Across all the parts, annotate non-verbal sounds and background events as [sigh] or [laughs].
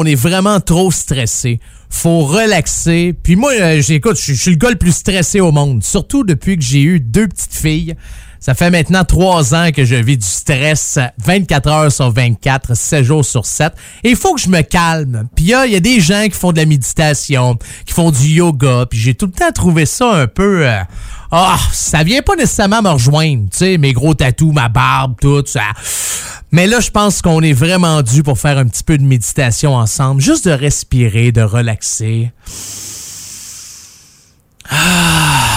on est vraiment trop stressé. Faut relaxer. Puis moi, euh, j'écoute, je suis le gars le plus stressé au monde. Surtout depuis que j'ai eu deux petites filles. Ça fait maintenant trois ans que je vis du stress 24 heures sur 24, 7 jours sur 7. Et il faut que je me calme. Puis il y, a des gens qui font de la méditation, qui font du yoga. Puis j'ai tout le temps trouvé ça un peu... Euh, ah, ça vient pas nécessairement me rejoindre. Tu sais, mes gros tatous, ma barbe, tout ça. Mais là, je pense qu'on est vraiment dû pour faire un petit peu de méditation ensemble. Juste de respirer, de relaxer. Ah.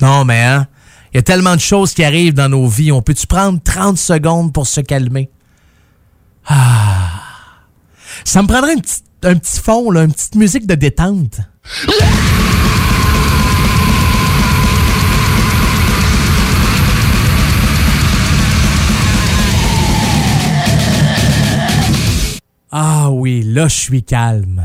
Non, mais hein, il y a tellement de choses qui arrivent dans nos vies. On peut-tu prendre 30 secondes pour se calmer? Ah. Ça me prendrait un petit, fond, là, une petite musique de détente. Ah oui, là, je suis calme.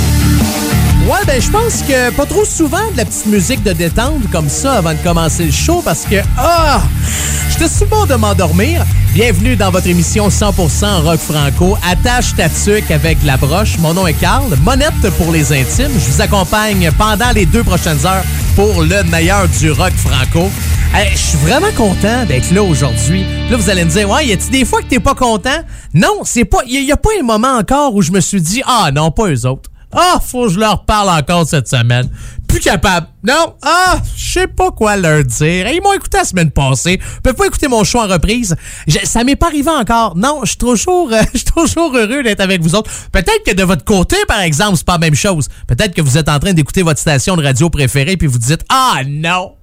Ouais, ben je pense que pas trop souvent de la petite musique de détente comme ça avant de commencer le show parce que ah, j'étais souvent de m'endormir. Bienvenue dans votre émission 100% rock franco. Attache ta tuque avec la broche. Mon nom est Carl, monette pour les intimes. Je vous accompagne pendant les deux prochaines heures pour le meilleur du rock franco. je suis vraiment content d'être là aujourd'hui. Là, vous allez me dire, ouais, y a-t-il des fois que t'es pas content? Non, c'est pas, y, y a pas un moment encore où je me suis dit, ah non, pas eux autres. Ah, faut que je leur parle encore cette semaine. Plus capable. Non? Ah, je sais pas quoi leur dire. Ils m'ont écouté la semaine passée. Ils peuvent pas écouter mon show en reprise. ça m'est pas arrivé encore. Non, je suis toujours, euh, [laughs] toujours heureux d'être avec vous autres. Peut-être que de votre côté, par exemple, c'est pas la même chose. Peut-être que vous êtes en train d'écouter votre station de radio préférée puis vous dites, ah non.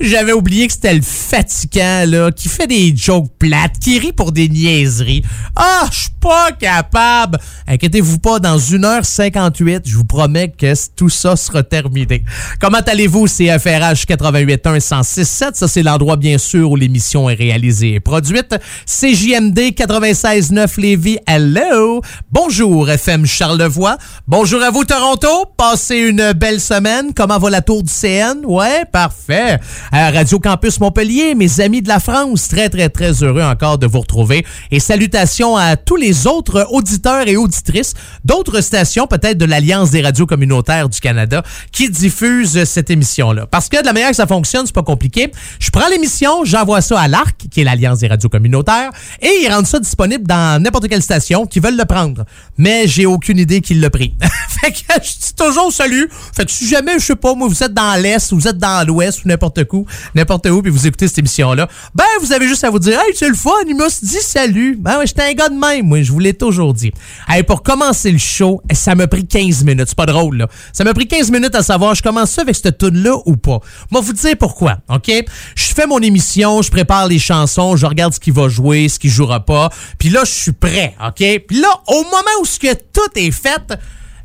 J'avais oublié que c'était le fatigant, là, qui fait des jokes plates, qui rit pour des niaiseries. Ah, je suis pas capable. Inquiétez-vous pas, dans 1h58, je vous promets que tout ça sera terminé. Comment allez-vous, CFRH 881 1067? Ça, c'est l'endroit, bien sûr, où l'émission est réalisée et produite. CJMD 96.9 Lévis, hello! Bonjour, FM Charlevoix. Bonjour à vous, Toronto. Passez une belle semaine. Comment va la tour du CN? Ouais, parfait. Radio Campus Montpellier, mes amis de la France, très, très, très heureux encore de vous retrouver. Et salutations à tous les autres auditeurs et auditrices d'autres stations, peut-être de l'Alliance des radios communautaires du Canada, qui diffusent cette émission-là. Parce que de la manière que ça fonctionne, c'est pas compliqué. Je prends l'émission, j'envoie ça à l'ARC, qui est l'Alliance des radios communautaires, et ils rendent ça disponible dans n'importe quelle station qui veulent le prendre. Mais j'ai aucune idée qu'ils le pris. [laughs] fait que je dis toujours salut. Fait que si jamais, je sais pas, moi, vous êtes dans l'Est, vous êtes dans l'Ouest, n'importe où, n'importe où, puis vous écoutez cette émission-là, ben, vous avez juste à vous dire, hey, c'est le fun, il m'a dit salut. Ben, ouais, j'étais un gars de même, moi, je vous l'ai toujours dit. Hey, pour commencer le show, ça m'a pris 15 minutes, c'est pas drôle, là. Ça m'a pris 15 minutes à savoir, je commence ça avec cette tune-là ou pas. Moi, vous dire pourquoi, OK? Je fais mon émission, je prépare les chansons, je regarde ce qui va jouer, ce qui jouera pas, puis là, je suis prêt, OK? Puis là, au moment où ce que tout est fait,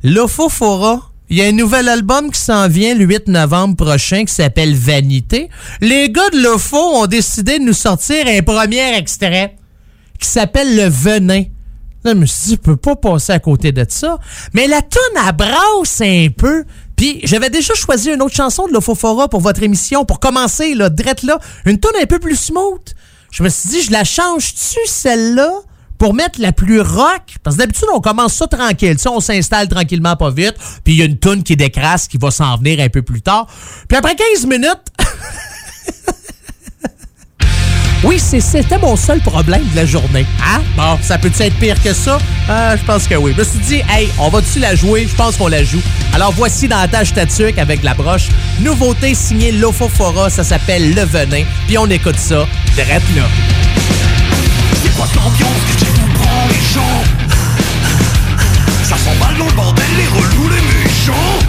l'Ofofora il y a un nouvel album qui s'en vient le 8 novembre prochain qui s'appelle Vanité. Les gars de l'OFO ont décidé de nous sortir un premier extrait qui s'appelle Le Venin. Là, je me suis dit, je peux pas passer à côté de ça. Mais la tune à brasse un peu. Puis j'avais déjà choisi une autre chanson de l'Ofofora pour votre émission pour commencer, là, drette là. Une tune un peu plus smooth. Je me suis dit, je la change-tu, celle-là? Pour mettre la plus rock, parce que d'habitude, on commence ça tranquille. Tu on s'installe tranquillement, pas vite, puis il y a une toune qui décrasse qui va s'en venir un peu plus tard. Puis après 15 minutes... [laughs] oui, c'était mon seul problème de la journée. Hein? Bon, ça peut-tu être pire que ça? Euh, je pense que oui. Je me suis dit, hey, on va-tu la jouer? Je pense qu'on la joue. Alors voici dans la tâche tatuque avec la broche. Nouveauté signée Lofofora, ça s'appelle Le Venin. Puis on écoute ça, direct là. C'est quoi les gens Ça s'emballe dans le bordel, les relous, les méchants.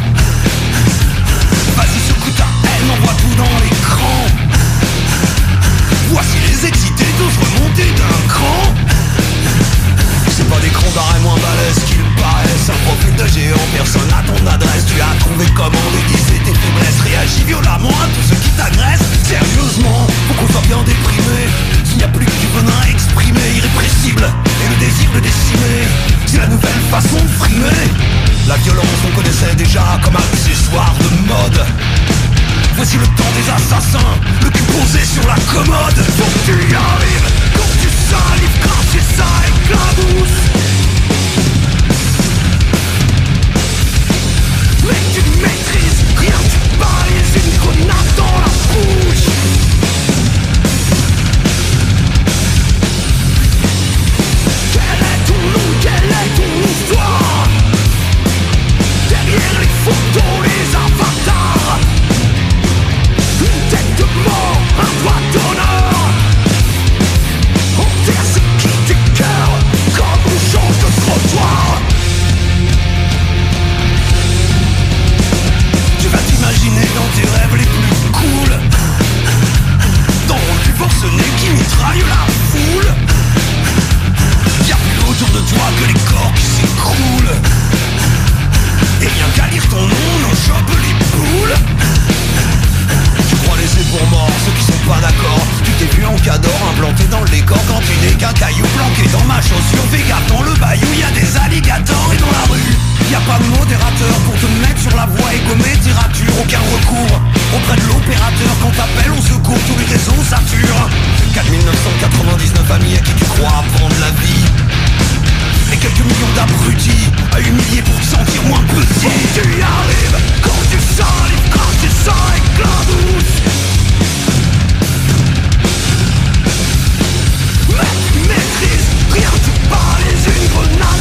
Vas-y secoue ta haine, envoie tout dans l'écran Voici les excités, tous remontés d'un cran. C'est pas des crons d'arrêt moins balèzes qu'ils paraissent. Un profil de géant, personne à ton adresse. Tu as trouvé comment déguiser tes faiblesses. Réagis violemment à tout ce qui t'agresse Sérieusement, faut qu'on bien déprimé. S'il n'y a plus que du venin exprimé, irrépressible désir de décimer C'est la nouvelle façon de frimer. La violence on connaissait déjà comme un accessoire de mode. Voici le temps des assassins Le cul posé sur la commode. Faut que tu y arrives Quand tu salives, quand tu sales, J'ai des cacailloux planqués dans ma chaussure. Fais dans le bayou, y a des alligators et dans la rue y a pas de modérateur pour te mettre sur la voie et gommer Diras-tu aucun recours Auprès de l'opérateur. Quand t'appelles au secours Tous les réseaux saturent 4999 amis à qui tu crois apprendre la vie. Et quelques millions d'abrutis à humilier pour te sentir moins petit. Quand tu y arrives, quand tu sors, quand tu sors et Rien. Tu parles une grenade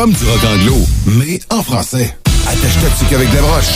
comme du rock anglo, mais en français. Attache-toi dessus qu'avec des broches.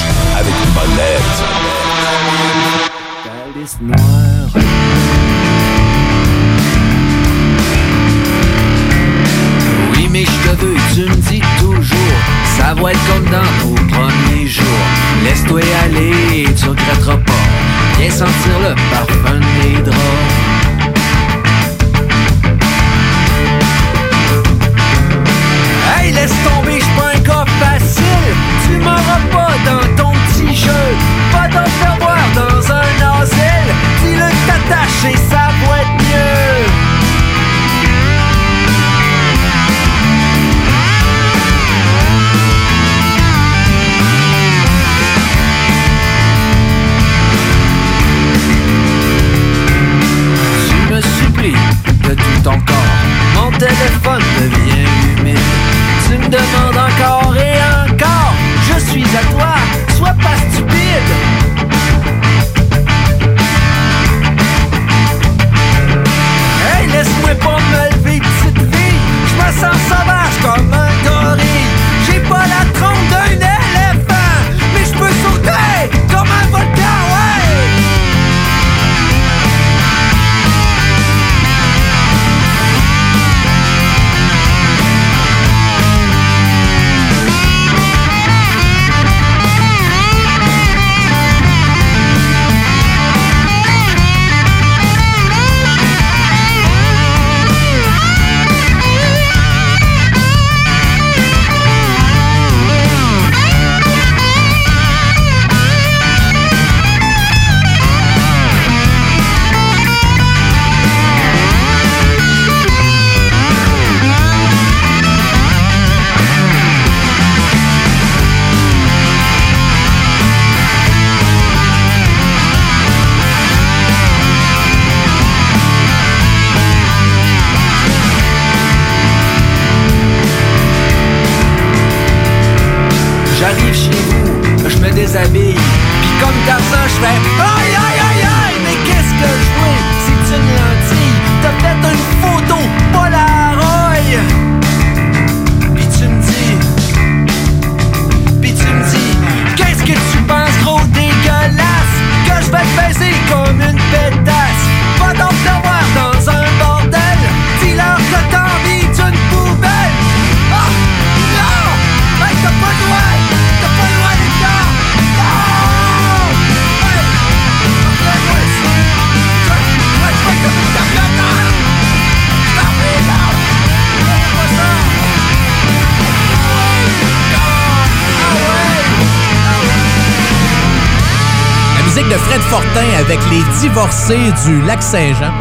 Divorcés du lac Saint-Jean.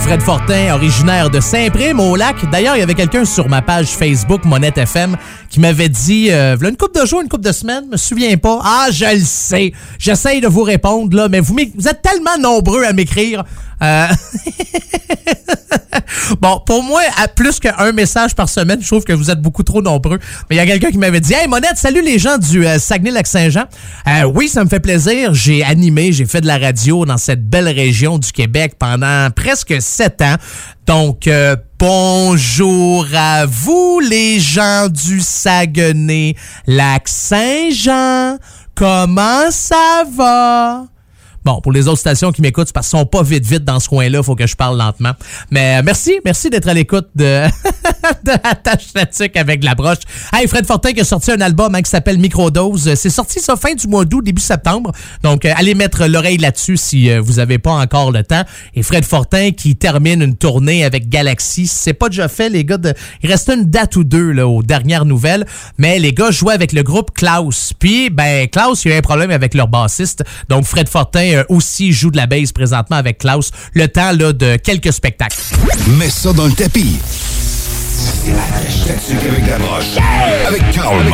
Fred Fortin, originaire de Saint-Prime au lac. D'ailleurs, il y avait quelqu'un sur ma page Facebook, Monette FM, qui m'avait dit, euh, une coupe de jours, une coupe de semaines, me souviens pas. Ah, je le sais. J'essaye de vous répondre, là, mais vous êtes tellement nombreux à m'écrire. Euh, [laughs] [laughs] bon, pour moi, à plus qu'un message par semaine, je trouve que vous êtes beaucoup trop nombreux. Mais il y a quelqu'un qui m'avait dit Hey, Monette, salut les gens du euh, Saguenay-Lac-Saint-Jean. Euh, oui, ça me fait plaisir. J'ai animé, j'ai fait de la radio dans cette belle région du Québec pendant presque sept ans. Donc, euh, bonjour à vous, les gens du Saguenay-Lac-Saint-Jean. Comment ça va? Bon, pour les autres stations qui m'écoutent, parce qu'ils sont pas vite vite dans ce coin-là, faut que je parle lentement. Mais euh, merci, merci d'être à l'écoute de, [laughs] de la tâche avec la broche. Hey, Fred Fortin qui a sorti un album hein, qui s'appelle Microdose. C'est sorti ça fin du mois d'août, début septembre. Donc, euh, allez mettre l'oreille là-dessus si euh, vous avez pas encore le temps. Et Fred Fortin qui termine une tournée avec Galaxy. C'est pas déjà fait, les gars. De... Il reste une date ou deux là, aux dernières nouvelles. Mais les gars jouaient avec le groupe Klaus. Puis, ben, Klaus, il y a eu un problème avec leur bassiste. Donc, Fred Fortin euh, aussi joue de la base présentement avec Klaus. Le temps là, de quelques spectacles. Mets ça dans le tapis. Avec la broche. Avec Carl.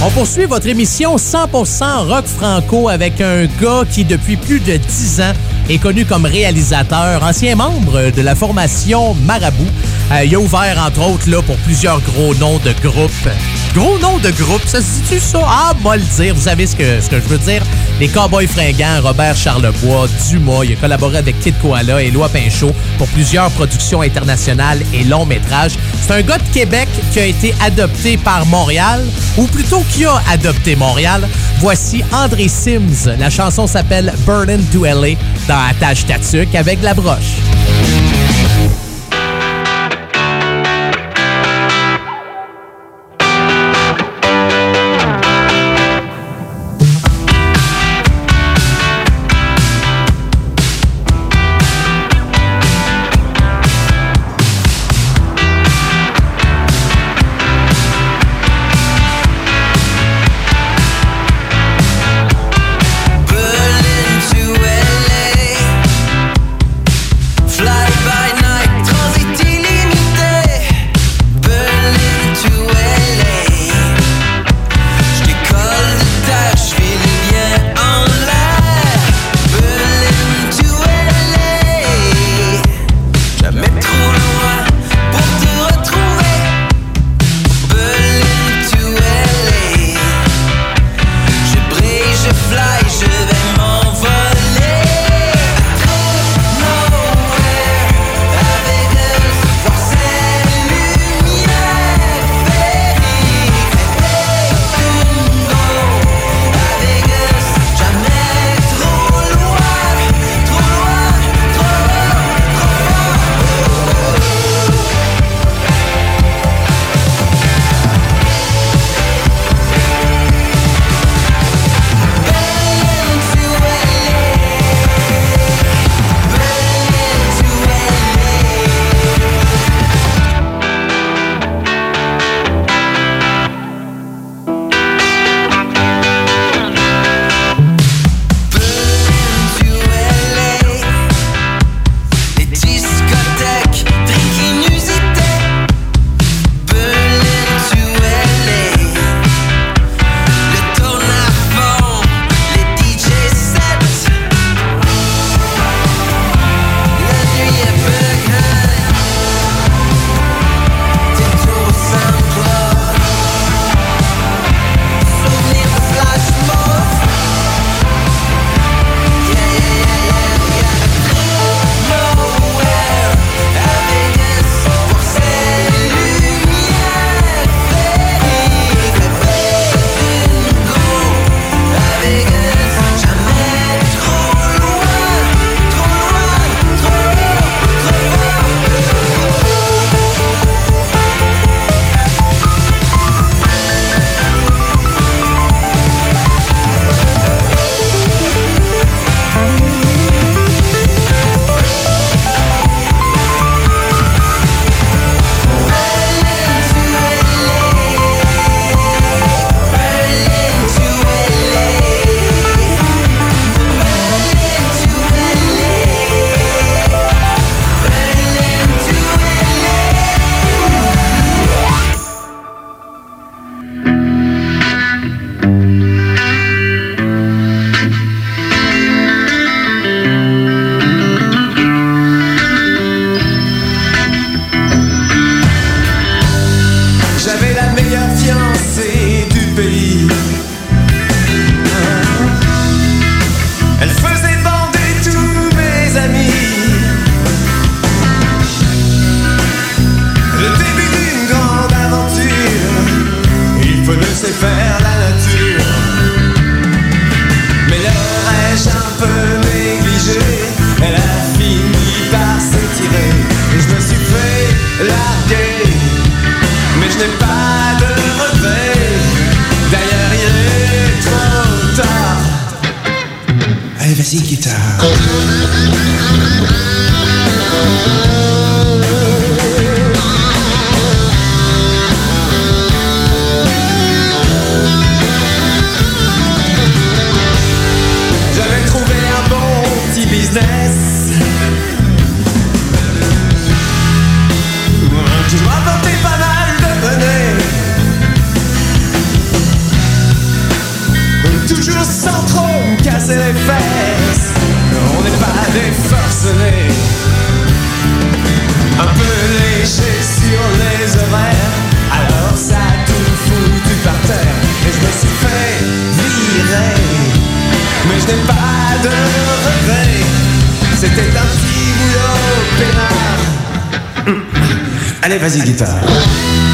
On poursuit votre émission 100% rock franco avec un gars qui, depuis plus de 10 ans, est connu comme réalisateur, ancien membre de la formation Marabout. Euh, il a ouvert, entre autres, là, pour plusieurs gros noms de groupes. Gros noms de groupes, ça se dit-tu ça? Ah, moi le dire, vous savez ce que, ce que je veux dire? Les Cowboys fringants, Robert Charlebois, Dumas, il a collaboré avec Kid Koala et Loi Pinchot pour plusieurs productions internationales et longs métrages. C'est un gars de Québec qui a été adopté par Montréal, ou plutôt qui a adopté Montréal. Voici André Sims. La chanson s'appelle Burnin' to LA Attache Tatuc avec la broche. Vas-y, guitare.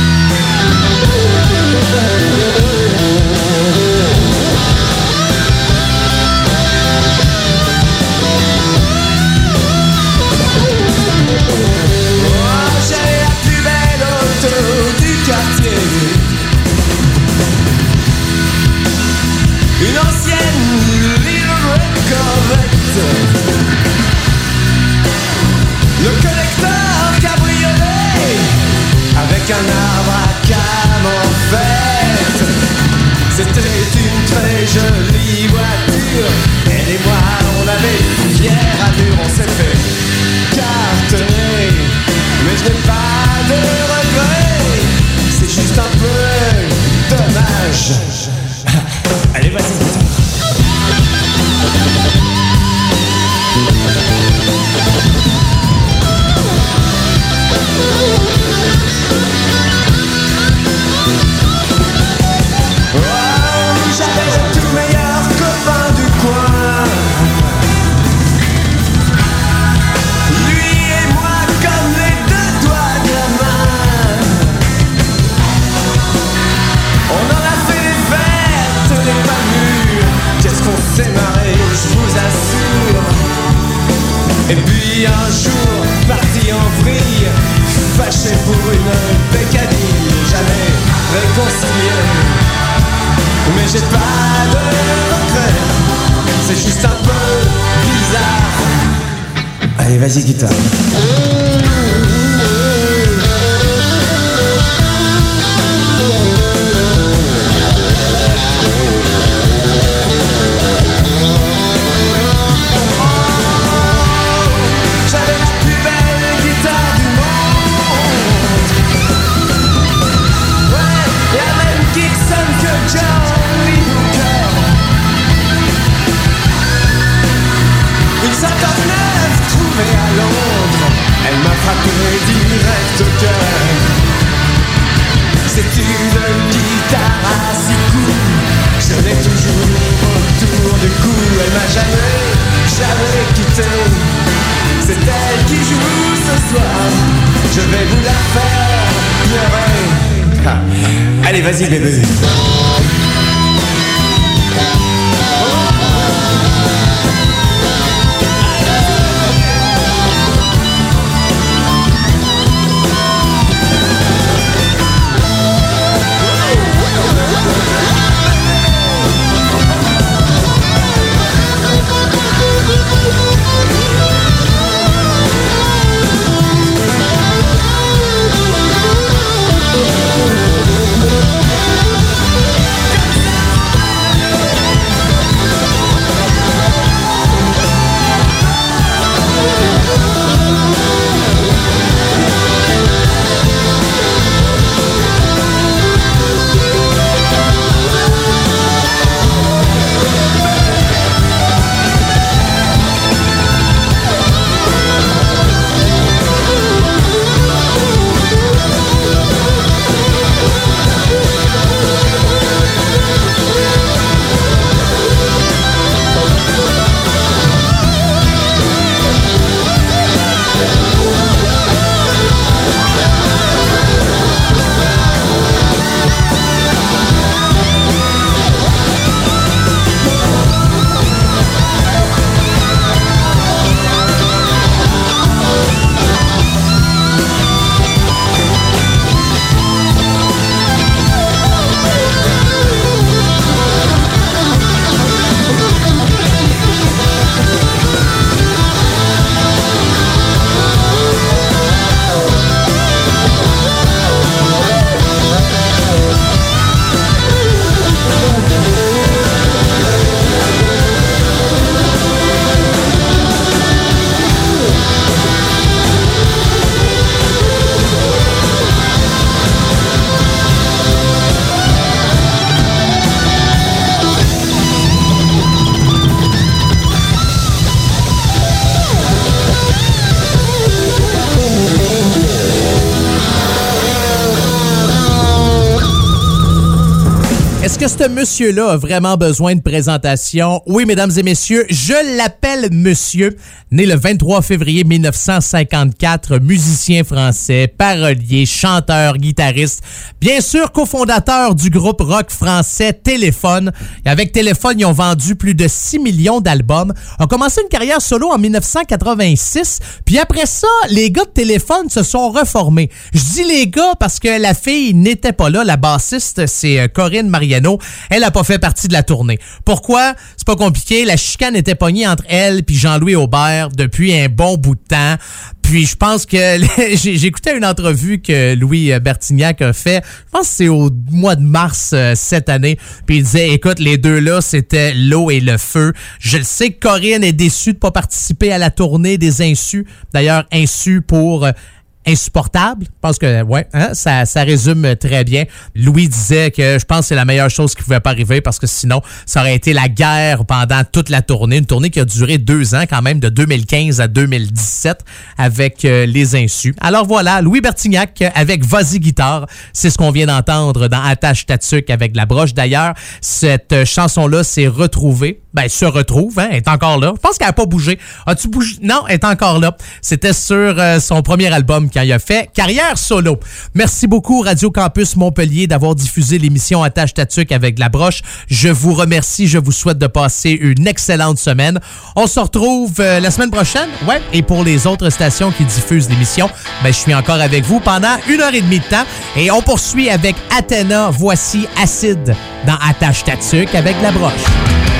Monsieur-là a vraiment besoin de présentation? Oui, mesdames et messieurs, je l'appelle monsieur. Né le 23 février 1954, musicien français, parolier, chanteur, guitariste. Bien sûr, cofondateur du groupe rock français Téléphone. Et avec Téléphone, ils ont vendu plus de 6 millions d'albums. A commencé une carrière solo en 1986. Puis après ça, les gars de Téléphone se sont reformés. Je dis les gars parce que la fille n'était pas là. La bassiste, c'est euh, Corinne Marianne elle n'a pas fait partie de la tournée. Pourquoi? C'est pas compliqué. La chicane était pognée entre elle et Jean-Louis Aubert depuis un bon bout de temps. Puis je pense que [laughs] écouté une entrevue que Louis Bertignac a fait. Je pense que c'est au mois de mars euh, cette année. Puis il disait, écoute, les deux là, c'était l'eau et le feu. Je le sais que Corinne est déçue de pas participer à la tournée des Insus. D'ailleurs, Insu pour euh, insupportable. Je pense que ouais, hein, ça, ça résume très bien. Louis disait que je pense que c'est la meilleure chose qui pouvait pas arriver parce que sinon, ça aurait été la guerre pendant toute la tournée. Une tournée qui a duré deux ans quand même, de 2015 à 2017 avec euh, les insus. Alors voilà, Louis Bertignac avec Vas-y Guitare. C'est ce qu'on vient d'entendre dans Attache Tatuc avec la broche. D'ailleurs, cette chanson-là s'est retrouvée ben, se retrouve, hein, est encore là. Je pense qu'elle n'a pas bougé. As-tu bougé? Non, elle est encore là. C'était sur euh, son premier album quand il a fait Carrière solo. Merci beaucoup Radio Campus Montpellier d'avoir diffusé l'émission Attache Tatuc avec la broche. Je vous remercie. Je vous souhaite de passer une excellente semaine. On se retrouve euh, la semaine prochaine. Ouais. Et pour les autres stations qui diffusent l'émission, ben, je suis encore avec vous pendant une heure et demie de temps. Et on poursuit avec Athéna. Voici Acide dans Attache Tatuc avec la broche.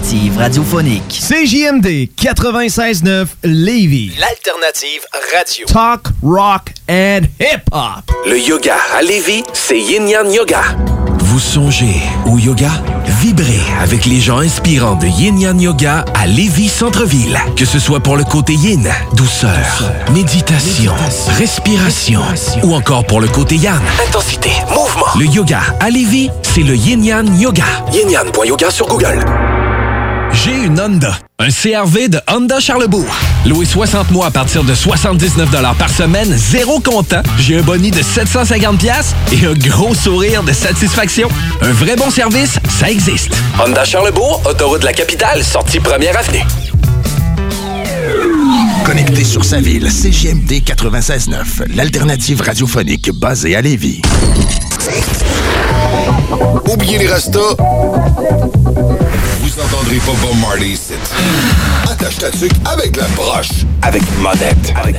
L'alternative radiophonique. CJMD 96.9 Lévis. L'alternative radio. Talk, rock and hip-hop. Le yoga à Lévis, c'est Yin Yang Yoga. Vous songez au yoga? Vibrez avec les gens inspirants de Yin Yang Yoga à Lévis Centre-Ville. Que ce soit pour le côté yin, douceur, méditation, respiration, ou encore pour le côté yang, intensité, mouvement. Le yoga à Lévis, c'est le Yin Yang Yoga. Yin Yang.yoga sur Google. Honda. Un CRV de Honda Charlebourg. Loué 60 mois à partir de 79 par semaine, zéro comptant. J'ai un boni de 750 pièces et un gros sourire de satisfaction. Un vrai bon service, ça existe. Honda Charlebourg, autoroute de la capitale, sortie première avenue. Connecté sur sa ville, CGMD 96.9, l'alternative radiophonique basée à Lévis. Oubliez les restos. Vous entendrez pas Bob Marley ici. Attache ta tuque avec la broche. Avec monette. Avec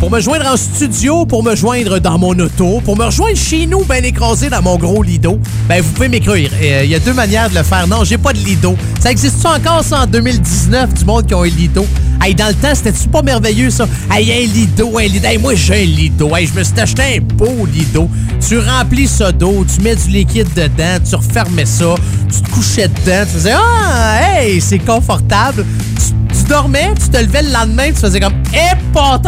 Pour me joindre en studio, pour me joindre dans mon auto, pour me rejoindre chez nous, bien écrasé dans mon gros lido, ben vous pouvez m'écrire. Euh, Il y a deux manières de le faire. Non, j'ai pas de lido. Ça existe-tu encore, ça, en 2019, du monde qui a un lido? Hey, dans le temps, c'était-tu pas merveilleux, ça? Hey, un lido, un lido. Hey, moi, j'ai un lido. Hey, je me suis acheté un beau lido. Tu remplis ça d'eau, tu mets du liquide dedans, tu refermais ça, tu te couchais dedans, tu faisais Ah, hey, c'est confortable. Tu, dormais, tu te levais le lendemain, tu faisais comme Eh, pas!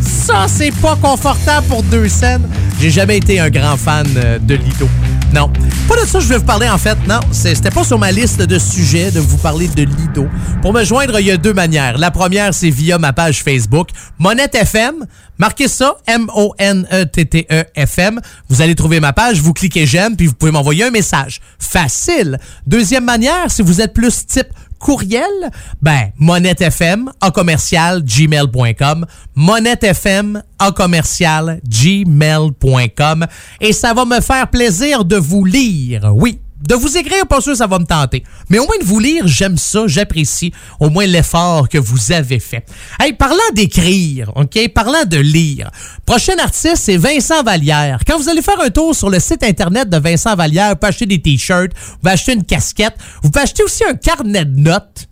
Ça, c'est pas confortable pour deux scènes. J'ai jamais été un grand fan euh, de Lido. Non. Pas de ça je vais vous parler, en fait. Non, c'était pas sur ma liste de sujets de vous parler de Lido. Pour me joindre, il y a deux manières. La première, c'est via ma page Facebook, Monette FM. Marquez ça, M-O-N-E-T-T-E-F-M. Vous allez trouver ma page, vous cliquez j'aime, puis vous pouvez m'envoyer un message. Facile. Deuxième manière, si vous êtes plus type courriel, ben, monettefm en commercial gmail.com, monettefm en commercial gmail.com et ça va me faire plaisir de vous lire. Oui. De vous écrire, pas sûr ça va me tenter. Mais au moins de vous lire, j'aime ça, j'apprécie au moins l'effort que vous avez fait. Hey, parlant d'écrire, OK? Parlant de lire. Prochain artiste, c'est Vincent Vallière. Quand vous allez faire un tour sur le site internet de Vincent Vallière, vous pouvez acheter des t-shirts, vous pouvez acheter une casquette, vous pouvez acheter aussi un carnet de notes.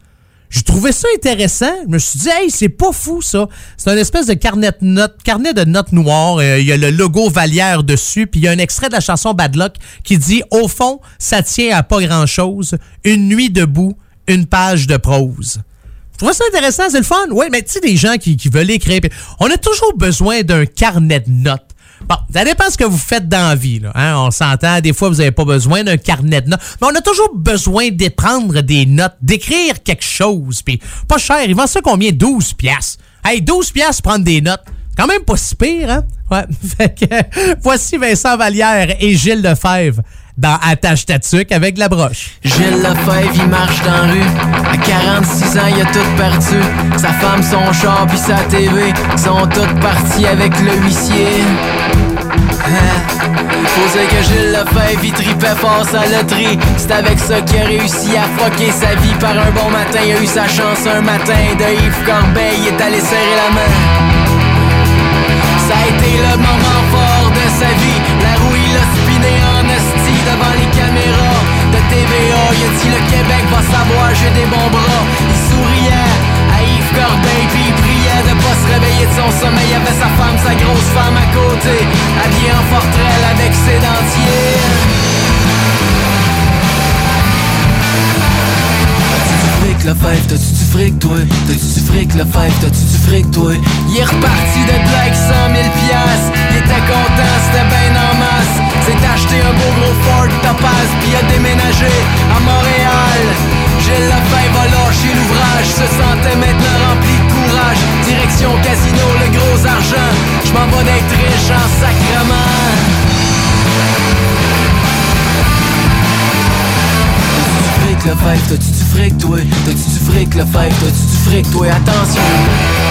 Je trouvais ça intéressant. Je me suis dit, hey, c'est pas fou ça. C'est un espèce de carnet de notes, carnet de notes noir. Euh, Il y a le logo Valière dessus, puis il y a un extrait de la chanson Bad Luck qui dit, au fond, ça tient à pas grand chose. Une nuit debout, une page de prose. Je trouvais ça intéressant, c'est le fun. Oui, mais tu sais, des gens qui, qui veulent écrire. On a toujours besoin d'un carnet de notes. Bon, ça dépend ce que vous faites dans la vie. Là, hein. On s'entend, des fois, vous n'avez pas besoin d'un carnet de notes. Mais on a toujours besoin de prendre des notes, d'écrire quelque chose. Puis pas cher, ils vendent ça combien? 12 piastres. Hey, 12 piastres prendre des notes. Quand même pas si pire, hein? Ouais. [laughs] Fait que, voici Vincent Vallière et Gilles Lefebvre dans Attache ta tuque avec la broche. Gilles Lefebvre, il marche dans la rue. À 46 ans, il a tout perdu. Sa femme, son char, puis sa TV sont toutes parties avec le huissier. Hein? Faut dire que Gilles Lefebvre, il tripait fort sa loterie. C'est avec ça qu'il a réussi à fucker sa vie par un bon matin. Il a eu sa chance un matin de Yves Corbeil, il est allé serrer la main. Ça a été le moment fort de sa vie. De TVA. Il a dit le Québec va savoir, j'ai des bons bras. Il souriait à Yves Corbeil, puis il priait de pas se réveiller de son sommeil. Il y avait sa femme, sa grosse femme à côté, habillée en forterelle avec ses dentiers. Fric, toi? T'as-tu du fric, le fève, t'as-tu du fric, toi? Il est reparti de avec 100 000 piastres. Il était content, c'était ben en masse. S'est acheté un beau gros Ford Topaz, puis a déménagé à Montréal. Gilles Lefebvre a lâché l'ouvrage, se sentait maintenant rempli de courage. Direction casino, le gros argent. Je m'en vais d'être riche en sacrement. Fric, le fève, t'as-tu du fric, toi? T'as-tu du fric, le fève, t'as-tu du fric, toi? Attention!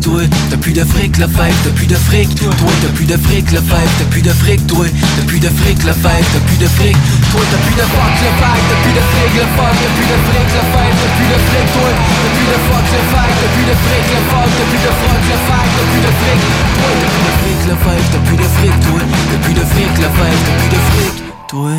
Toi T'as plus de fric, le fève, t'as plus de fric, toi T'as plus de fric, le fève, t'as plus de fric, toi T'as plus de fric, le fève, t'as plus de fric, toi T'as plus fuck, le fève, t'as plus fric, le fuck T'as plus de fric, le fève, t'as plus de fric, toi T'as plus fuck, le fève, t'as plus le fuck T'as plus fuck, le fève, t'as plus de fric, toi T'as plus de fric, le fève, t'as plus de fric, toi T'as plus de fric, le fève, t'as plus de fric, toi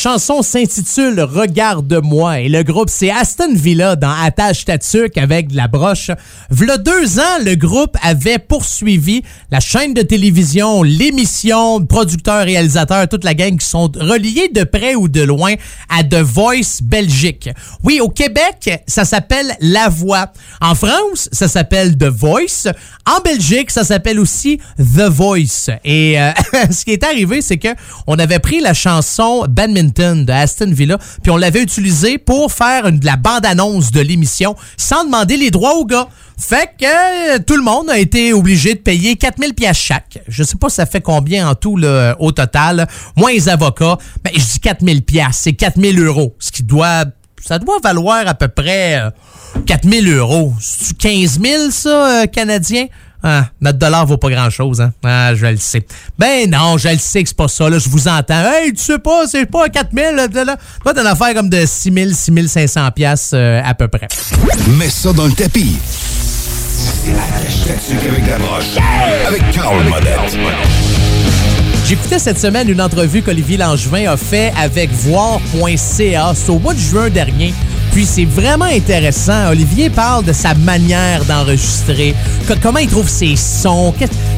chanson s'intitule Regarde-moi et le groupe c'est Aston Villa dans Attache Tatuc avec de la broche. V'là deux ans, le groupe avait poursuivi la chaîne de télévision, l'émission, producteurs, réalisateurs, toute la gang qui sont reliés de près ou de loin à The Voice Belgique. Oui, au Québec, ça s'appelle La Voix. En France, ça s'appelle The Voice. En Belgique, ça s'appelle aussi The Voice. Et euh, [laughs] ce qui est arrivé, c'est que on avait pris la chanson Badminton de Aston Villa, puis on l'avait utilisé pour faire de la bande-annonce de l'émission sans demander les droits aux gars. Fait que euh, tout le monde a été obligé de payer 4000 pièces chaque. Je sais pas ça fait combien en tout au total. Moins les avocats, ben, je dis 4000 pièces, c'est 4000 euros, ce qui doit ça doit valoir à peu près euh, 4000 euros. C'est 15 000 ça, euh, canadien? Ah, notre dollar vaut pas grand-chose, hein? Ah, je le sais. Ben non, je le sais que c'est pas ça, là, je vous entends. Hey, tu sais pas, c'est pas 4000, là, là. Toi, t'as une affaire comme de 6000, 6500 piastres euh, à peu près. Mets ça dans le tapis. C'est la avec la broche. Avec Carl Modette. J'écoutais cette semaine une entrevue qu'Olivier Langevin a fait avec voir.ca. C'est au mois de juin dernier. Puis c'est vraiment intéressant. Olivier parle de sa manière d'enregistrer, co- comment il trouve ses sons,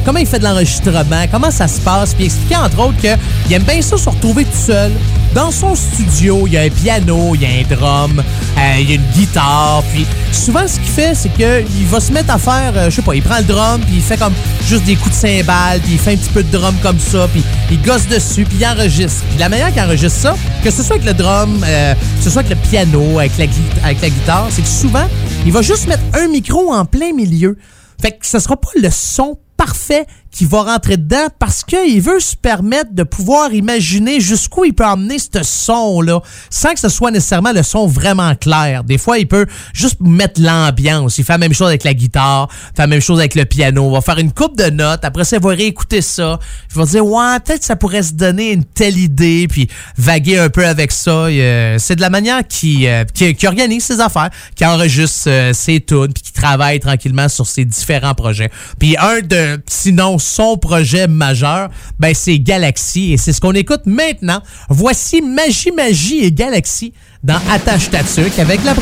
comment il fait de l'enregistrement, comment ça se passe? Puis il expliquait entre autres qu'il aime bien ça se retrouver tout seul. Dans son studio, il y a un piano, il y a un drum, euh, il y a une guitare. Puis souvent, ce qu'il fait, c'est qu'il va se mettre à faire, euh, je sais pas, il prend le drum, puis il fait comme juste des coups de cymbales, puis il fait un petit peu de drum comme ça, puis il gosse dessus, puis il enregistre. Puis la manière qu'il enregistre ça, que ce soit avec le drum, euh, que ce soit avec le piano, avec la, avec la guitare, c'est que souvent, il va juste mettre un micro en plein milieu. Fait que ce sera pas le son parfait qui va rentrer dedans parce qu'il veut se permettre de pouvoir imaginer jusqu'où il peut emmener ce son-là sans que ce soit nécessairement le son vraiment clair. Des fois, il peut juste mettre l'ambiance. Il fait la même chose avec la guitare, fait la même chose avec le piano. Il va faire une coupe de notes. Après ça, il va réécouter ça. Il va dire, ouais, peut-être ça pourrait se donner une telle idée, puis vaguer un peu avec ça. Euh, C'est de la manière euh, qui, qui organise ses affaires, qui enregistre euh, ses tunes, puis qui travaille tranquillement sur ses différents projets. Puis un de, sinon son projet majeur, ben c'est Galaxy et c'est ce qu'on écoute maintenant. Voici Magie Magie et Galaxy dans Attache Tatuc avec la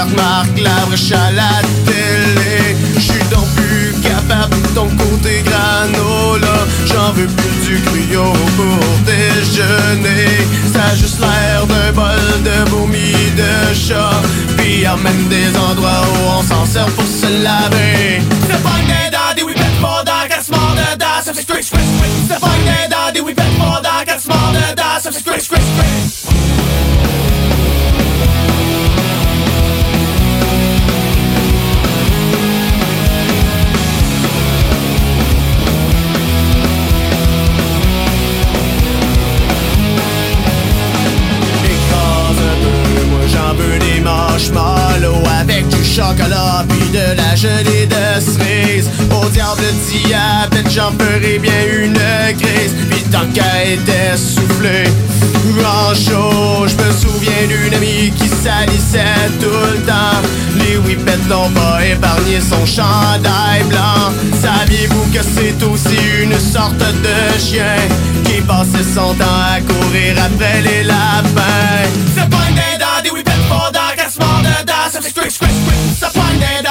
regarde Marc Labrèche à la télé. J'suis donc plus capable de ton côté granola. J'en veux plus du cryo pour déjeuner. Ça a juste l'air d'un bol de vomi de chat. Pis y'a même des endroits où on s'en sert pour se laver de la gelée de cerise. Au diable diabète, j'en ferai bien une grise Puis tant qu'à être soufflé en chaud Je me souviens d'une amie qui salissait tout le temps. Les whippets n'ont pas épargné son chandail blanc. Saviez-vous que c'est aussi une sorte de chien Qui passait son temps à courir après les lapins?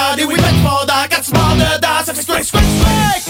Pas une dinde, des whippets for dog, that's small de das, ça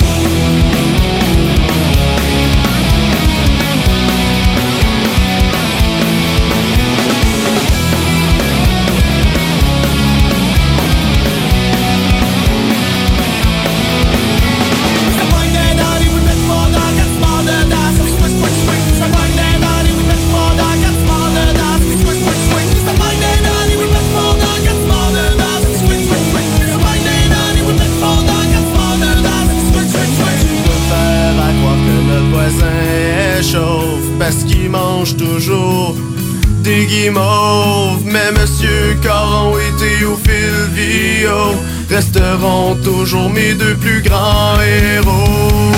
toujours des guimauves Mais Monsieur Caron et Théophile Vio Resteront toujours mes deux plus grands héros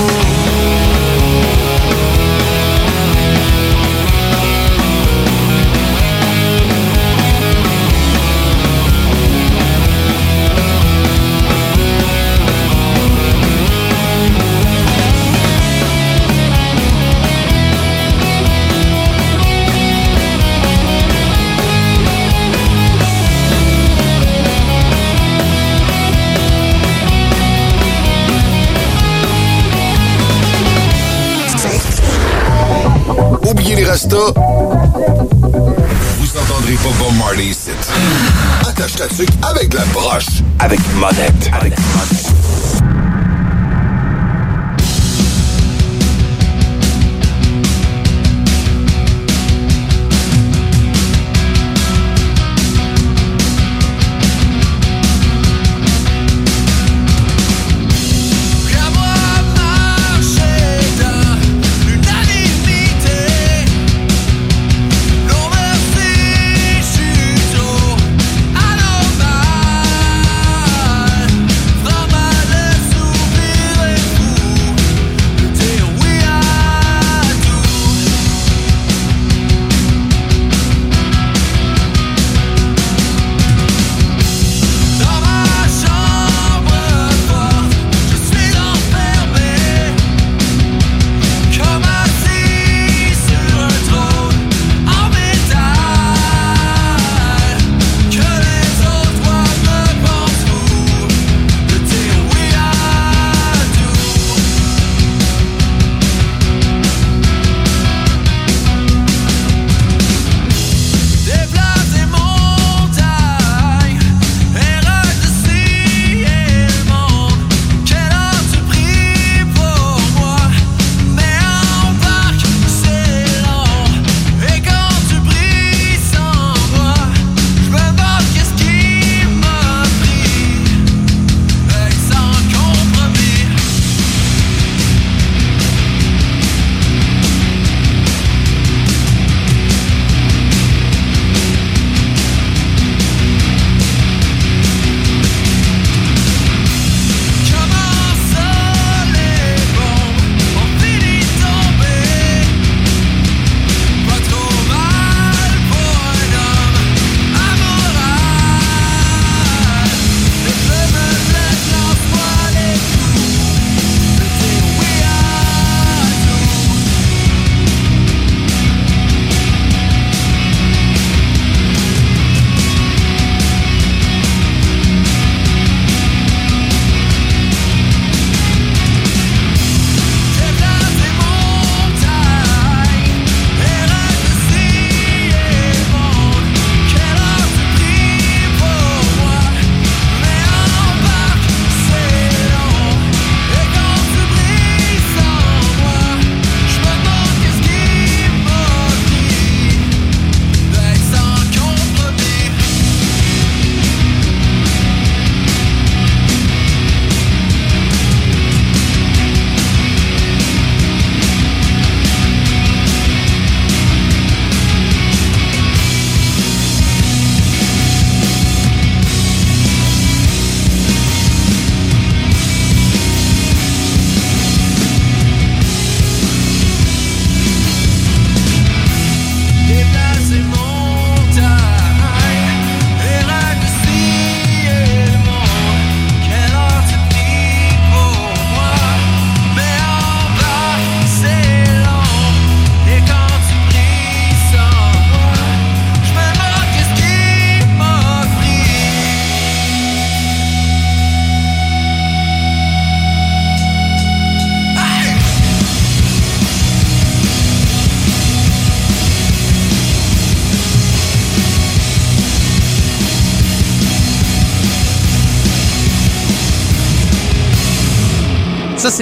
Vous entendrez pas Bob Marley ici. Attache ta tuque avec la broche. Avec monette. Avec monette.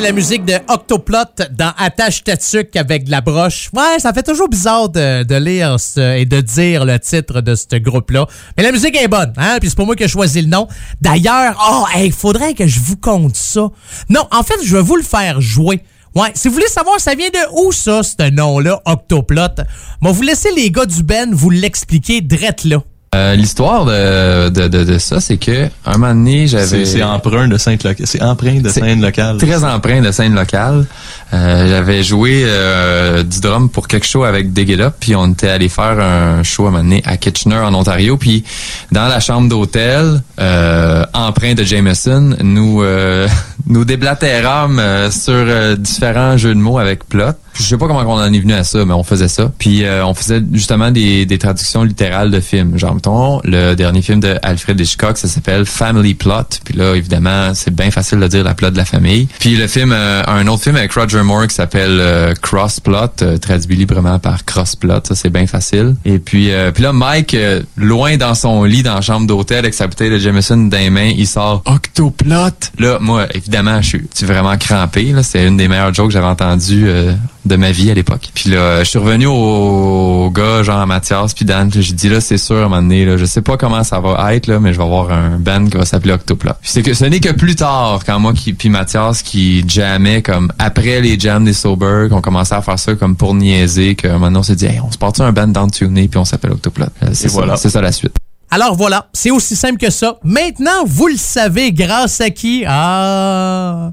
La musique de Octoplot dans Attache Tatuc avec de la broche. Ouais, ça fait toujours bizarre de, lire et de dire le titre de ce groupe-là. Mais la musique est bonne, hein? Puis c'est pas moi qui ai choisi le nom. D'ailleurs, oh, il faudrait que je vous conte ça. Non, en fait, je vais vous le faire jouer. Ouais, si vous voulez savoir ça vient de où ça, ce nom-là, Octoplot, moi vous laissez les gars du Ben vous l'expliquer drette là. Euh, L'histoire de, de, de, de ça, c'est que un moment donné, j'avais... C'est emprunt de scène locale. C'est emprunt de scène locale. Très empreint de scène locale. Euh, j'avais joué euh, du drum pour quelque chose avec Dig It Up, puis on était allé faire un show à un moment donné à Kitchener en Ontario, puis dans la chambre d'hôtel, euh, empreint de Jameson, nous euh, [laughs] nous déblatérâmes euh, sur euh, différents jeux de mots avec plot. Je sais pas comment on en est venu à ça, mais on faisait ça. Puis euh, on faisait justement des, des traductions littérales de films. Genre, mettons, le dernier film de Alfred Hitchcock, ça s'appelle Family Plot. Puis là, évidemment, c'est bien facile de dire la plot de la famille. Puis le film, euh, un autre film avec Roger Moore qui s'appelle euh, Cross Plot, euh, traduit librement par Cross Plot. Ça, c'est bien facile. Et puis, euh, puis là, Mike, loin dans son lit, dans la chambre d'hôtel, avec sa bouteille de Jameson dans les mains, il sort Octoplot. Là, moi, évidemment, suis je suis vraiment crampé. C'est une des meilleures jokes que j'avais entendues euh, de ma vie à l'époque. Puis là, je suis revenu au, au gars, genre Mathias, puis Dan, j'ai dit là, c'est sûr, à un moment donné, là, je sais pas comment ça va être, là, mais je vais avoir un band qui va s'appeler Octoplot. Puis c'est que ce n'est que plus tard, quand moi qui, puis Mathias qui jammait comme après les jams des Sober, qu'on commençait à faire ça comme pour niaiser, que maintenant on s'est dit, hey, on se part un band downtuné, puis on s'appelle Octoplot. Euh, ça, c'est ça la suite. Alors voilà, c'est aussi simple que ça. Maintenant, vous le savez, grâce à qui? Ah!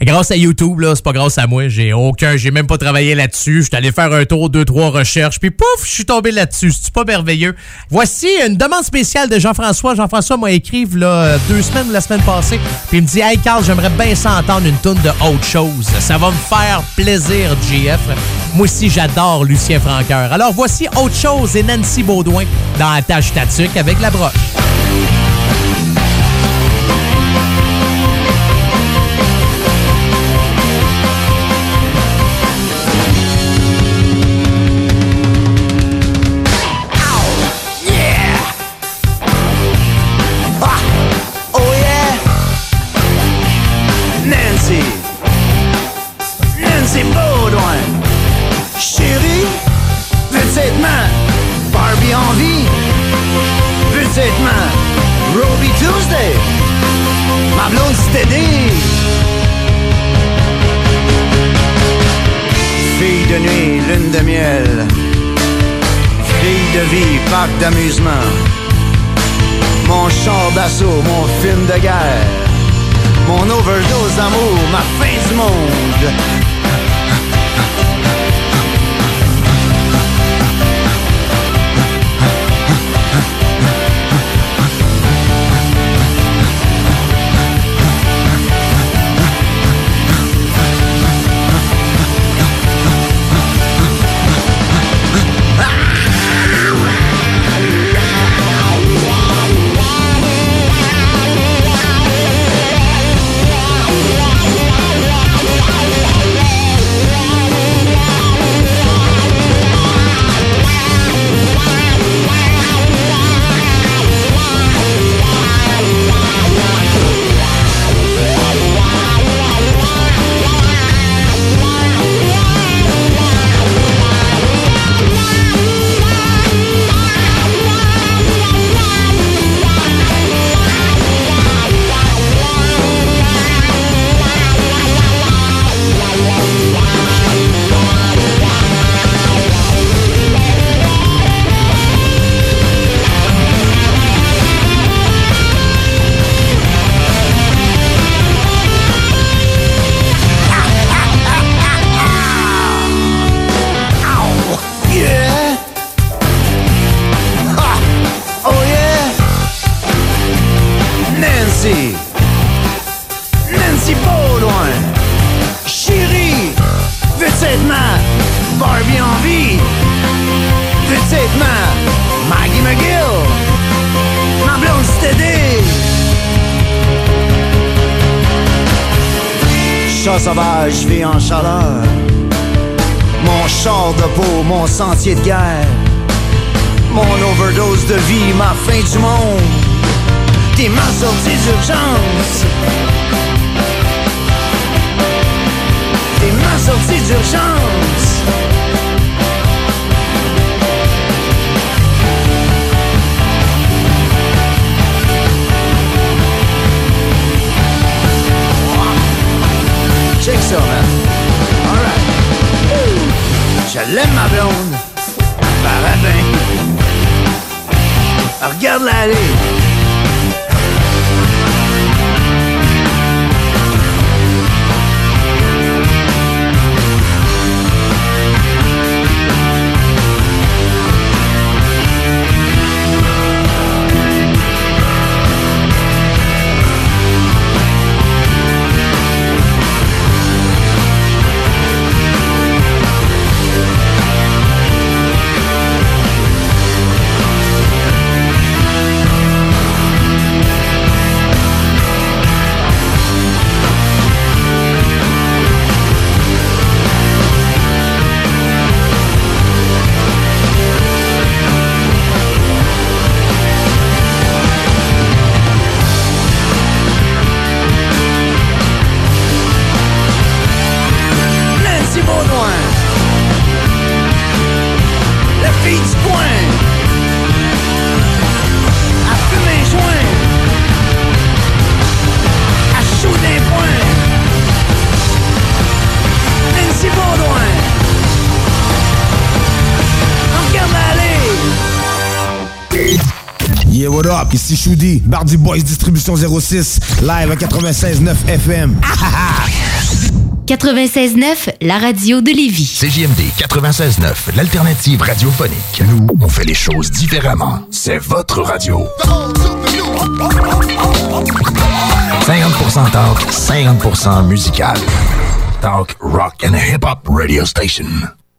Grâce à YouTube, là, c'est pas grâce à moi. J'ai aucun, j'ai même pas travaillé là-dessus. Je allé faire un tour, deux, trois recherches, puis pouf, je suis tombé là-dessus. C'est pas merveilleux? Voici une demande spéciale de Jean-François. Jean-François m'a écrit, là, deux semaines la semaine passée, puis il me dit, Hey Carl, j'aimerais bien s'entendre une tonne de autre chose. Ça va me faire plaisir, JF. Moi aussi, j'adore Lucien Franqueur. Alors voici autre chose et Nancy Baudouin dans Attache Tatuc avec la broche. Parc d'amusement. Mon char d'assaut, mon film de guerre. Mon overdose d'amour, ma fin du monde. Du monde, ma sortie d'urgence. Bardi Boys Distribution 06, live à 96.9 FM. 96.9, la radio de Lévis. CJMD 96.9, l'alternative radiophonique. Nous, on fait les choses différemment. C'est votre radio. 50% talk, 50% musical. Talk, rock and hip-hop radio station.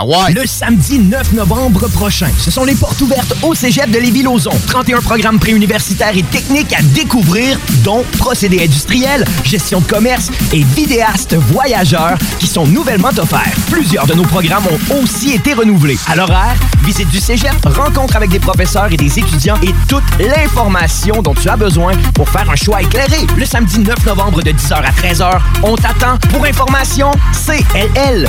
Ah. Le samedi 9 novembre prochain, ce sont les portes ouvertes au cégep de Lévis-Lauzon. 31 programmes préuniversitaires et techniques à découvrir, dont procédés industriels, gestion de commerce et vidéastes voyageurs qui sont nouvellement offerts. Plusieurs de nos programmes ont aussi été renouvelés. À l'horaire, visite du cégep, rencontre avec des professeurs et des étudiants et toute l'information dont tu as besoin pour faire un choix éclairé. Le samedi 9 novembre de 10h à 13h, on t'attend. Pour information, cll.qc.ca.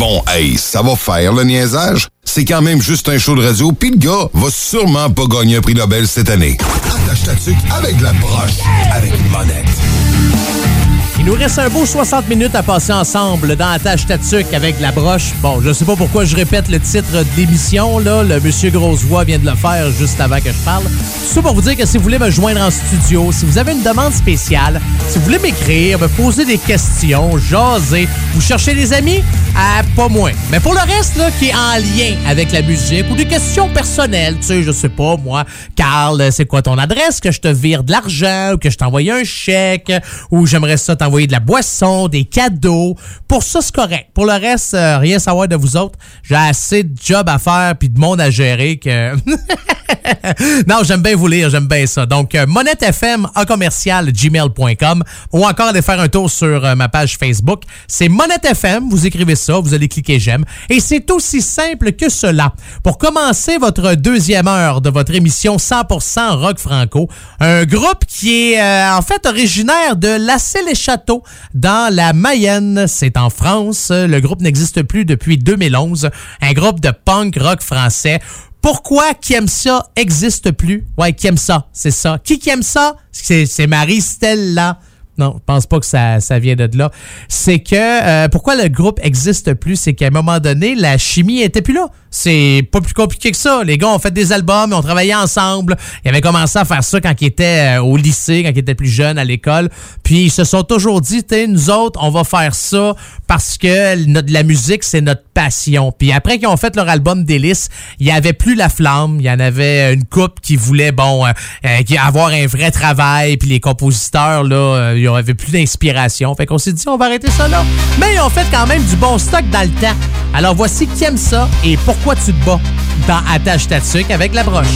Bon, hey, ça va faire le niaisage. C'est quand même juste un show de radio, puis le gars va sûrement pas gagner un prix Nobel cette année. Il nous reste un beau 60 minutes à passer ensemble dans la tâche tatuc avec la broche. Bon, je sais pas pourquoi je répète le titre de l'émission, là. Le monsieur Grosse Voix vient de le faire juste avant que je parle. Tout pour vous dire que si vous voulez me joindre en studio, si vous avez une demande spéciale, si vous voulez m'écrire, me poser des questions, jaser, vous cherchez des amis, ah, pas moins. Mais pour le reste, là, qui est en lien avec la musique ou des questions personnelles, tu sais, je sais pas, moi, Carl, c'est quoi ton adresse, que je te vire de l'argent, ou que je t'envoie un chèque, ou j'aimerais ça t'envoyer de la boisson, des cadeaux. Pour ça, c'est correct. Pour le reste, euh, rien savoir de vous autres. J'ai assez de job à faire puis de monde à gérer que... [laughs] non, j'aime bien vous lire, j'aime bien ça. Donc, euh, monettefm en commercial gmail.com ou encore aller faire un tour sur euh, ma page Facebook. C'est monettefm, vous écrivez ça, vous allez cliquer j'aime. Et c'est aussi simple que cela. Pour commencer votre deuxième heure de votre émission 100% rock franco, un groupe qui est euh, en fait originaire de dans la Mayenne. C'est en France. Le groupe n'existe plus depuis 2011. Un groupe de punk rock français. Pourquoi qui aime ça existe plus? Ouais, qui aime ça, c'est ça. Qui qui aime ça? C'est Marie-Stella. Non, je pense pas que ça, ça vient de là. C'est que euh, pourquoi le groupe existe plus, c'est qu'à un moment donné, la chimie était plus là. C'est pas plus compliqué que ça. Les gars ont fait des albums, ils ont travaillé ensemble. Ils avaient commencé à faire ça quand ils étaient euh, au lycée, quand ils étaient plus jeunes, à l'école. Puis ils se sont toujours dit, tu nous autres, on va faire ça parce que notre, la musique, c'est notre passion. Puis après qu'ils ont fait leur album Délice, il n'y avait plus la flamme. Il y en avait une coupe qui voulait, bon, euh, euh, avoir un vrai travail. Puis les compositeurs, là, ils n'avaient plus d'inspiration. Fait qu'on s'est dit, on va arrêter ça là. Mais ils ont fait quand même du bon stock dans le temps. Alors voici qui aime ça et pourquoi pourquoi tu te bats dans Attache ta avec la broche?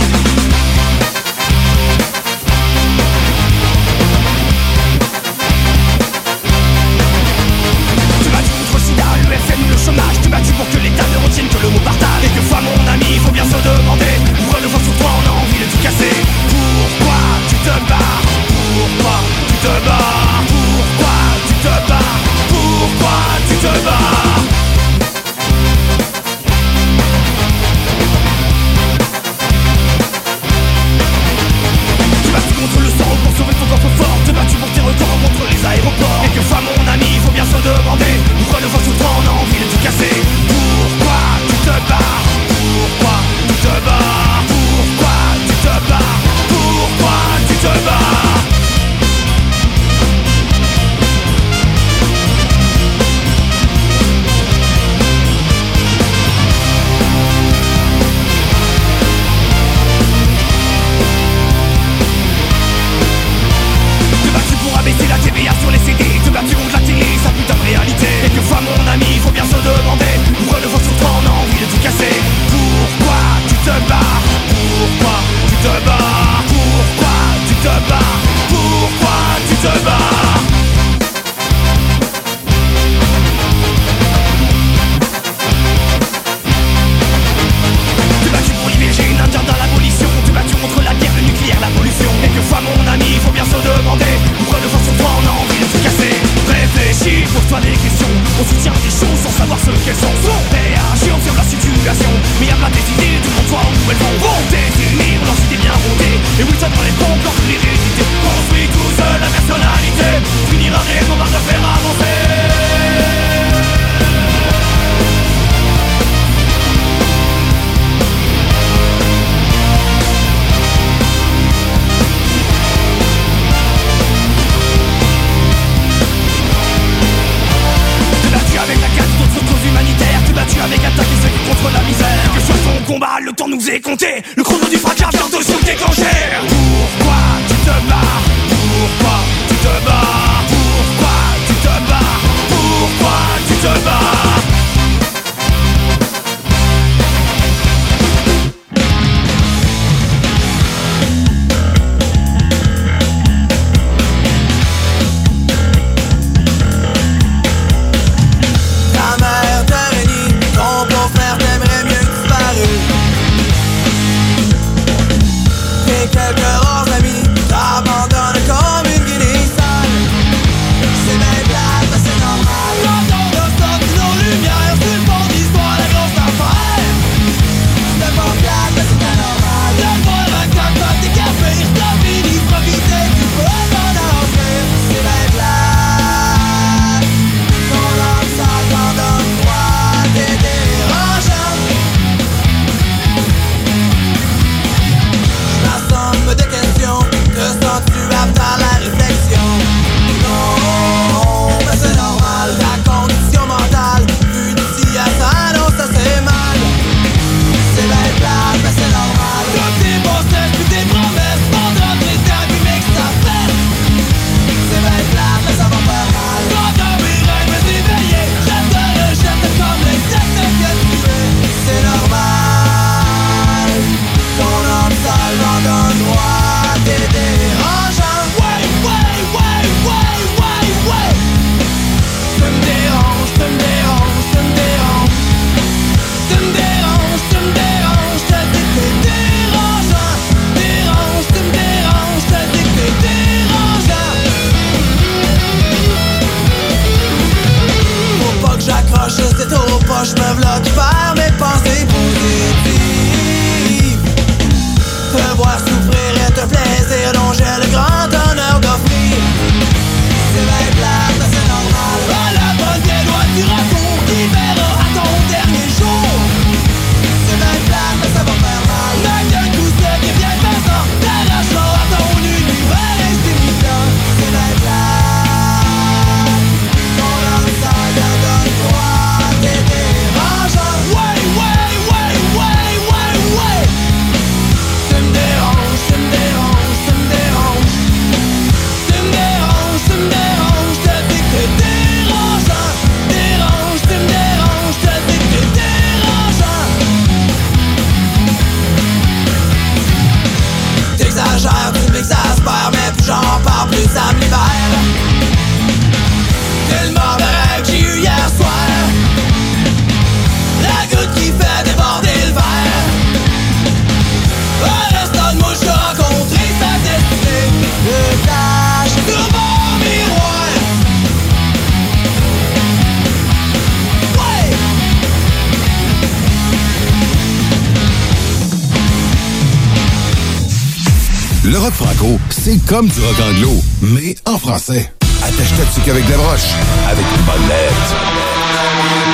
Comme du rock anglo, mais en français. Attache-toi dessus qu'avec des broches, avec une bonne lettre.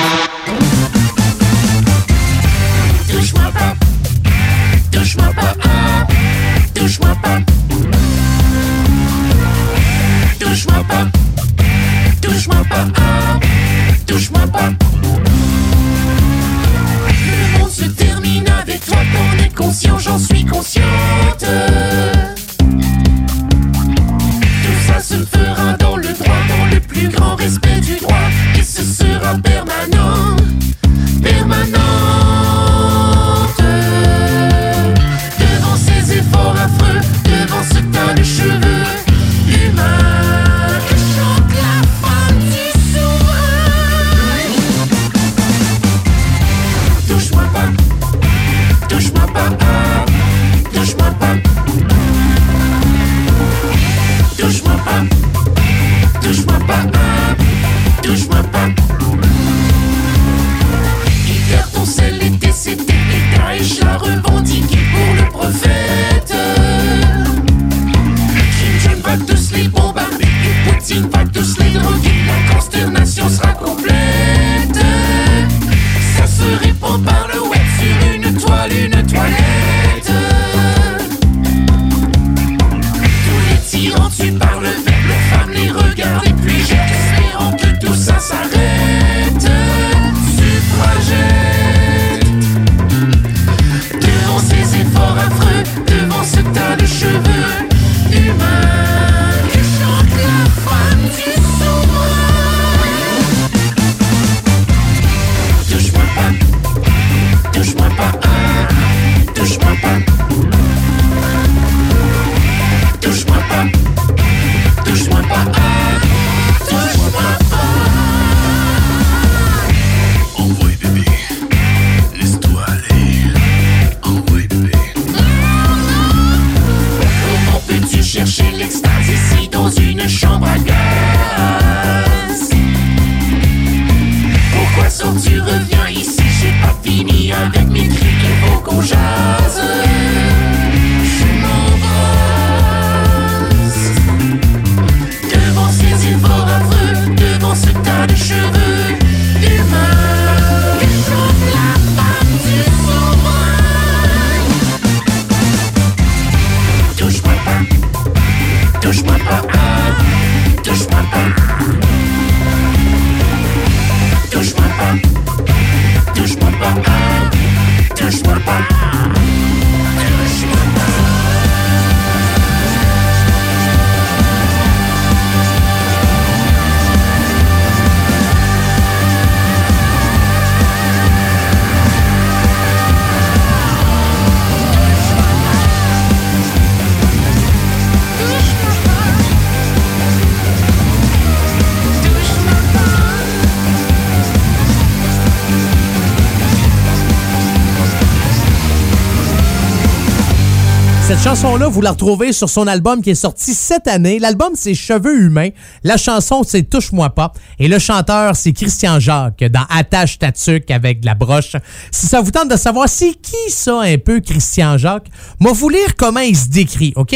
Cette chanson-là, vous la retrouvez sur son album qui est sorti cette année. L'album, c'est Cheveux humains. La chanson, c'est Touche-moi pas. Et le chanteur, c'est Christian Jacques dans Attache ta avec de la broche. Si ça vous tente de savoir c'est qui ça un peu, Christian Jacques, moi vous lire comment il se décrit, OK?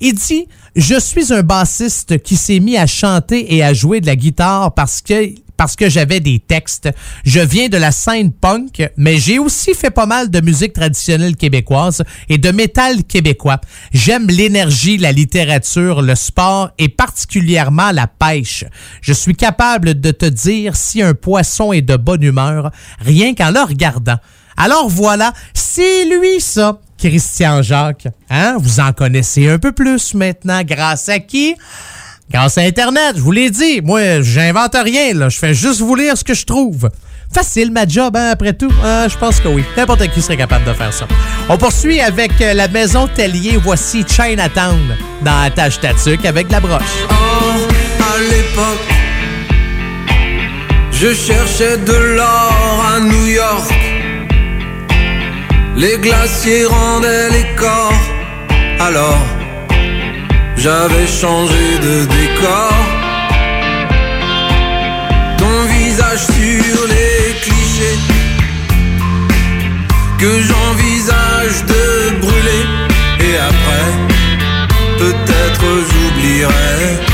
Il dit Je suis un bassiste qui s'est mis à chanter et à jouer de la guitare parce que parce que j'avais des textes. Je viens de la scène punk, mais j'ai aussi fait pas mal de musique traditionnelle québécoise et de métal québécois. J'aime l'énergie, la littérature, le sport et particulièrement la pêche. Je suis capable de te dire si un poisson est de bonne humeur rien qu'en le regardant. Alors voilà, c'est lui ça, Christian Jacques. Hein? Vous en connaissez un peu plus maintenant grâce à qui? Grâce à Internet, je vous l'ai dit. Moi, j'invente rien, là. Je fais juste vous lire ce que je trouve. Facile, ma job, hein, après tout? Euh, je pense que oui. N'importe qui serait capable de faire ça. On poursuit avec euh, la maison Tellier. Voici Chinatown dans Attache Tatuc avec la broche. à l'époque, je cherchais de l'or à New York. Les glaciers rendaient les corps. Alors, j'avais changé de décor. Ton visage sur les clichés que j'envisage de brûler. Et après, peut-être j'oublierai.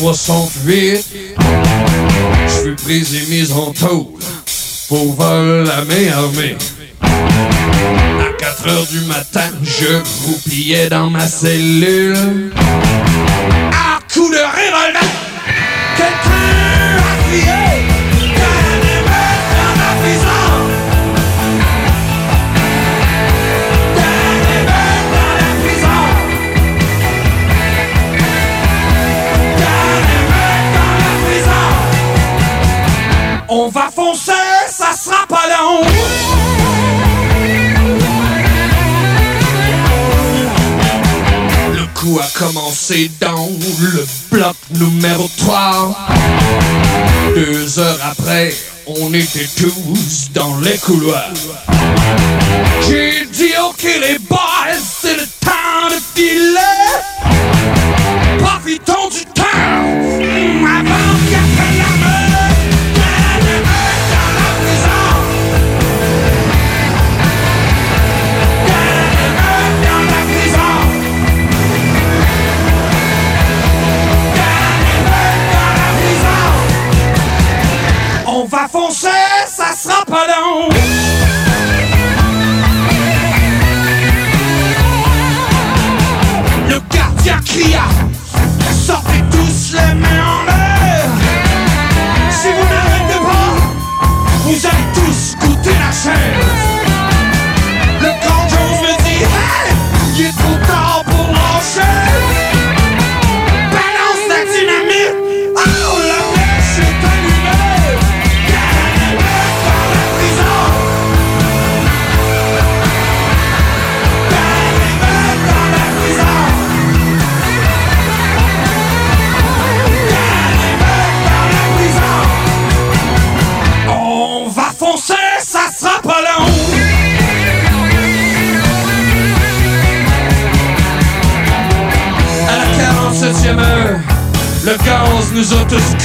68. Je suis prise et mise en tôle pour vol la main armée. À 4 heures du matin, je croupillais dans ma cellule. étaient tous dans les couloirs. Yeah.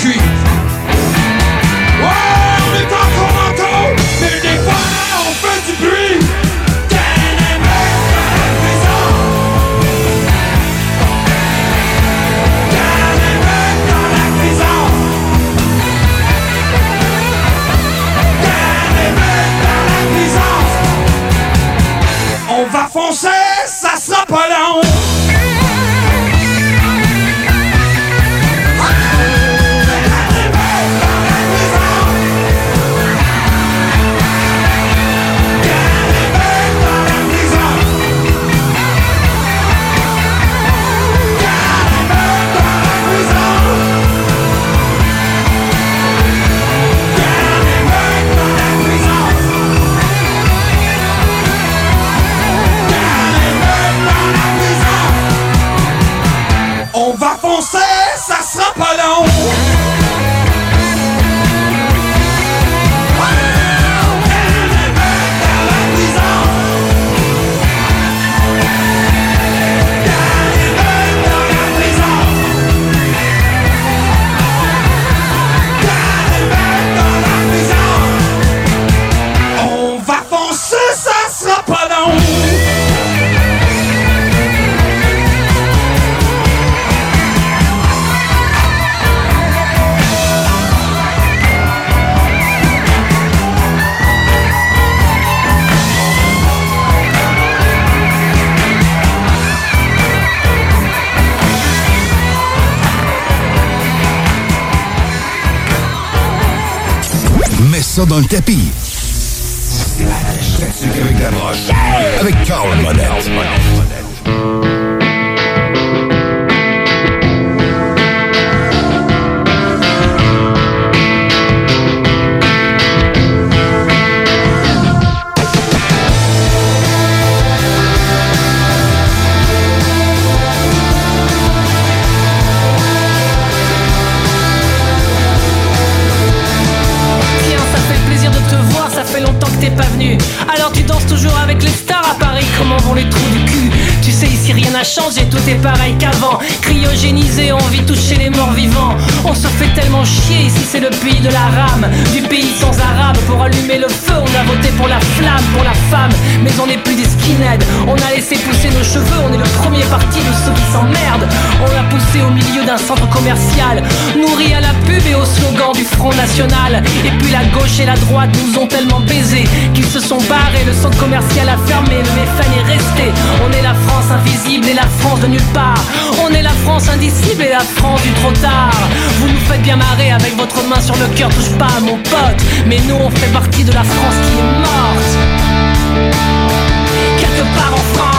tree. Le centre commercial a fermé, le FN est resté. On est la France invisible et la France de nulle part. On est la France indicible et la France du trop tard. Vous nous faites bien marrer avec votre main sur le cœur, touche pas à mon pote. Mais nous on fait partie de la France qui est morte. Quelque part en France.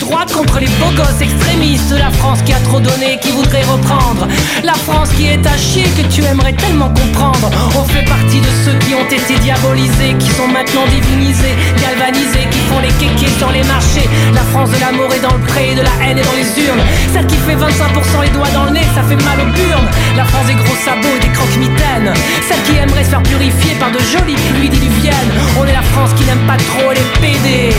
Droite contre les beaux gosses extrémistes. La France qui a trop donné, qui voudrait reprendre. La France qui est à chier, que tu aimerais tellement comprendre. On fait partie de ceux qui ont été diabolisés, qui sont maintenant divinisés, galvanisés, qui font les kékés sur les marchés. La France de l'amour est dans le pré, de la haine est dans les urnes. Celle qui fait 25% les doigts dans le nez, ça fait mal aux burnes. La France des gros sabots et des croque-mitaines. Celle qui aimerait se faire purifier par de jolies pluies diluviennes. On est la France qui n'aime pas trop les PD.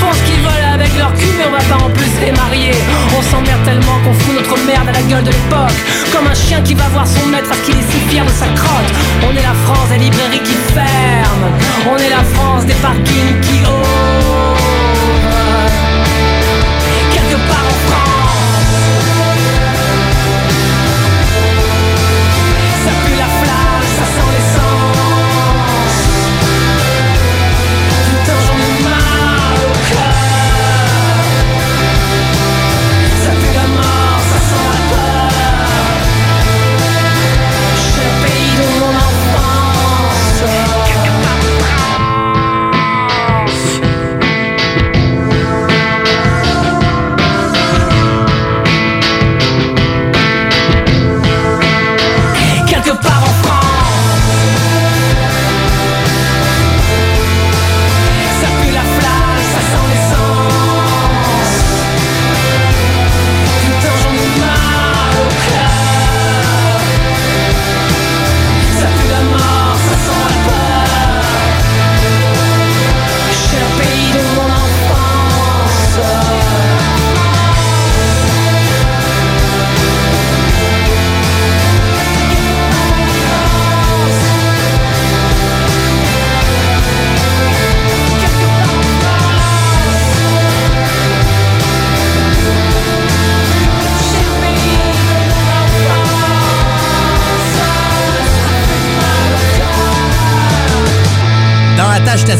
France qui vole avec leur cul, mais on va pas en plus les marier. On s'emmerde tellement qu'on fout notre merde à la gueule de l'époque. Comme un chien qui va voir son maître parce qu'il est si fier de sa crotte. On est la France des librairies qui ferment. On est la France des parkings qui ouvrent. Quelque part en France.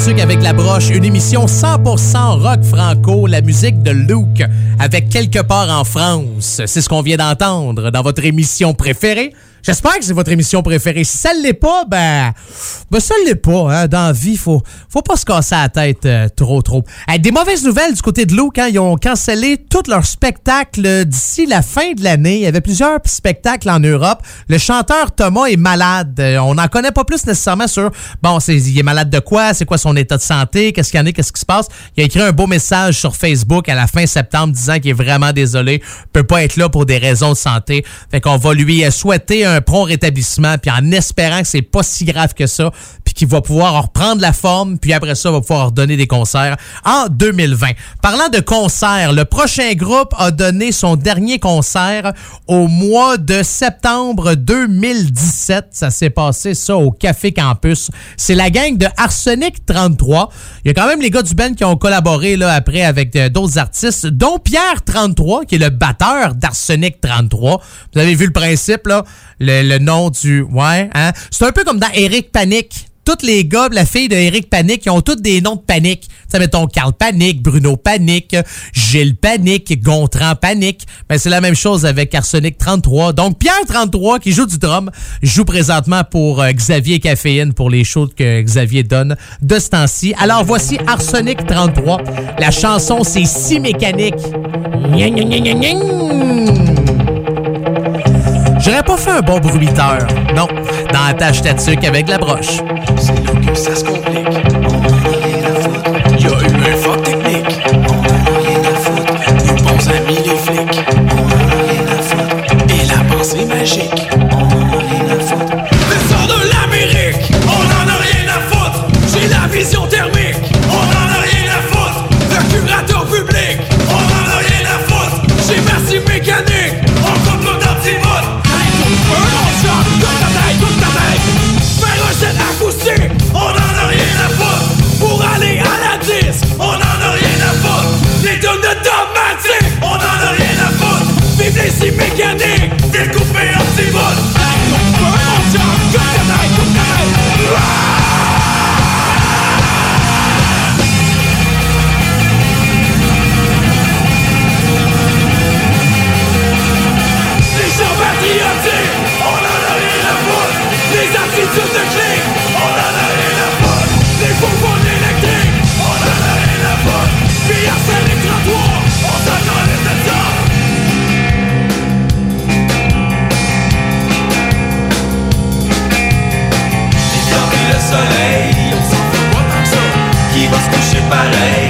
Avec la broche, une émission 100% rock franco, la musique de Luke avec quelque part en France. C'est ce qu'on vient d'entendre dans votre émission préférée. J'espère que c'est votre émission préférée. Si ça l'est pas, ben, ben ça l'est pas. Hein. Dans la vie, faut, faut pas se casser la tête euh, trop, trop. Des mauvaises nouvelles du côté de Luke. Hein. Ils ont cancellé tous leurs spectacles d'ici la fin de l'année. Il y avait plusieurs spectacles en Europe. Le chanteur Thomas est malade. Euh, on n'en connaît pas plus nécessairement sur, bon, c'est, il est malade de quoi? C'est quoi son état de santé? Qu'est-ce qu'il y en a? Qu'est-ce qui se passe? Il a écrit un beau message sur Facebook à la fin septembre disant qu'il est vraiment désolé. peut pas être là pour des raisons de santé. Fait qu'on va lui souhaiter un prompt rétablissement, puis en espérant que c'est pas si grave que ça, qu'il va pouvoir reprendre la forme, puis après ça, va pouvoir donner des concerts en 2020. Parlant de concerts, le prochain groupe a donné son dernier concert au mois de septembre 2017. Ça s'est passé ça au Café Campus. C'est la gang de Arsenic 33. Il y a quand même les gars du band qui ont collaboré là après avec euh, d'autres artistes, dont Pierre 33, qui est le batteur d'Arsenic 33. Vous avez vu le principe, là? Le, le nom du... Ouais, hein? C'est un peu comme dans Eric Panic tous les gars, la fille de Eric Panic, ils ont tous des noms de panique. Ça mettons Carl Panic, Bruno Panic, Gilles Panic, Gontran Panic. Ben, c'est la même chose avec Arsenic 33. Donc, Pierre 33, qui joue du drum, joue présentement pour euh, Xavier Caféine pour les shows que Xavier donne de ce temps-ci. Alors, voici Arsenic 33. La chanson, c'est Si mécanique. J'aurais pas fait un bon bruiteur. Non, dans la tâche tatuc avec la broche. C'est là que ça se complique. On en a rien à foutre. Y'a eu un fuck technique. On en a rien à foutre. Nos bons amis les flics. On en a rien à foutre. Et la pensée magique. Soleil, on que ça. Qui va se coucher pareil,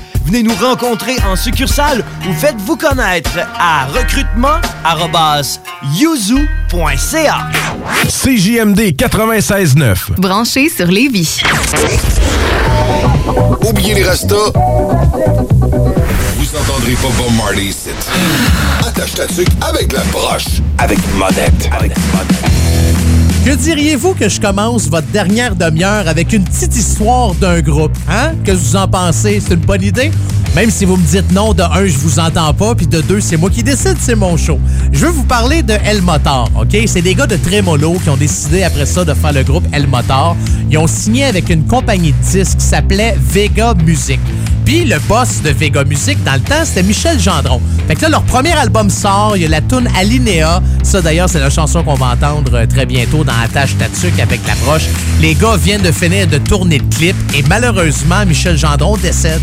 Venez nous rencontrer en succursale ou faites-vous connaître à recrutement.yuzu.ca. CJMD 96.9. Branché sur Lévis. Oubliez les restos. Vous entendrez pas Bob Marley ici. Attache ta tuque avec la broche. Avec monette. Avec Que diriez-vous que je commence votre dernière demi-heure avec une petite histoire d'un groupe? Hein? Que vous en pensez? C'est une bonne idée? Même si vous me dites non, de un, je vous entends pas, puis de deux, c'est moi qui décide, c'est mon show. Je veux vous parler de El Motor, OK? C'est des gars de Tremolo qui ont décidé après ça de faire le groupe El Motor. Ils ont signé avec une compagnie de disques qui s'appelait Vega Music. Puis le boss de Vega Music, dans le temps, c'était Michel Gendron. Fait que là, leur premier album sort, il y a la tune Alinea. Ça, d'ailleurs, c'est la chanson qu'on va entendre euh, très bientôt dans Attache Tatuc avec la broche. Les gars viennent de finir de tourner le clip et malheureusement, Michel Gendron décède.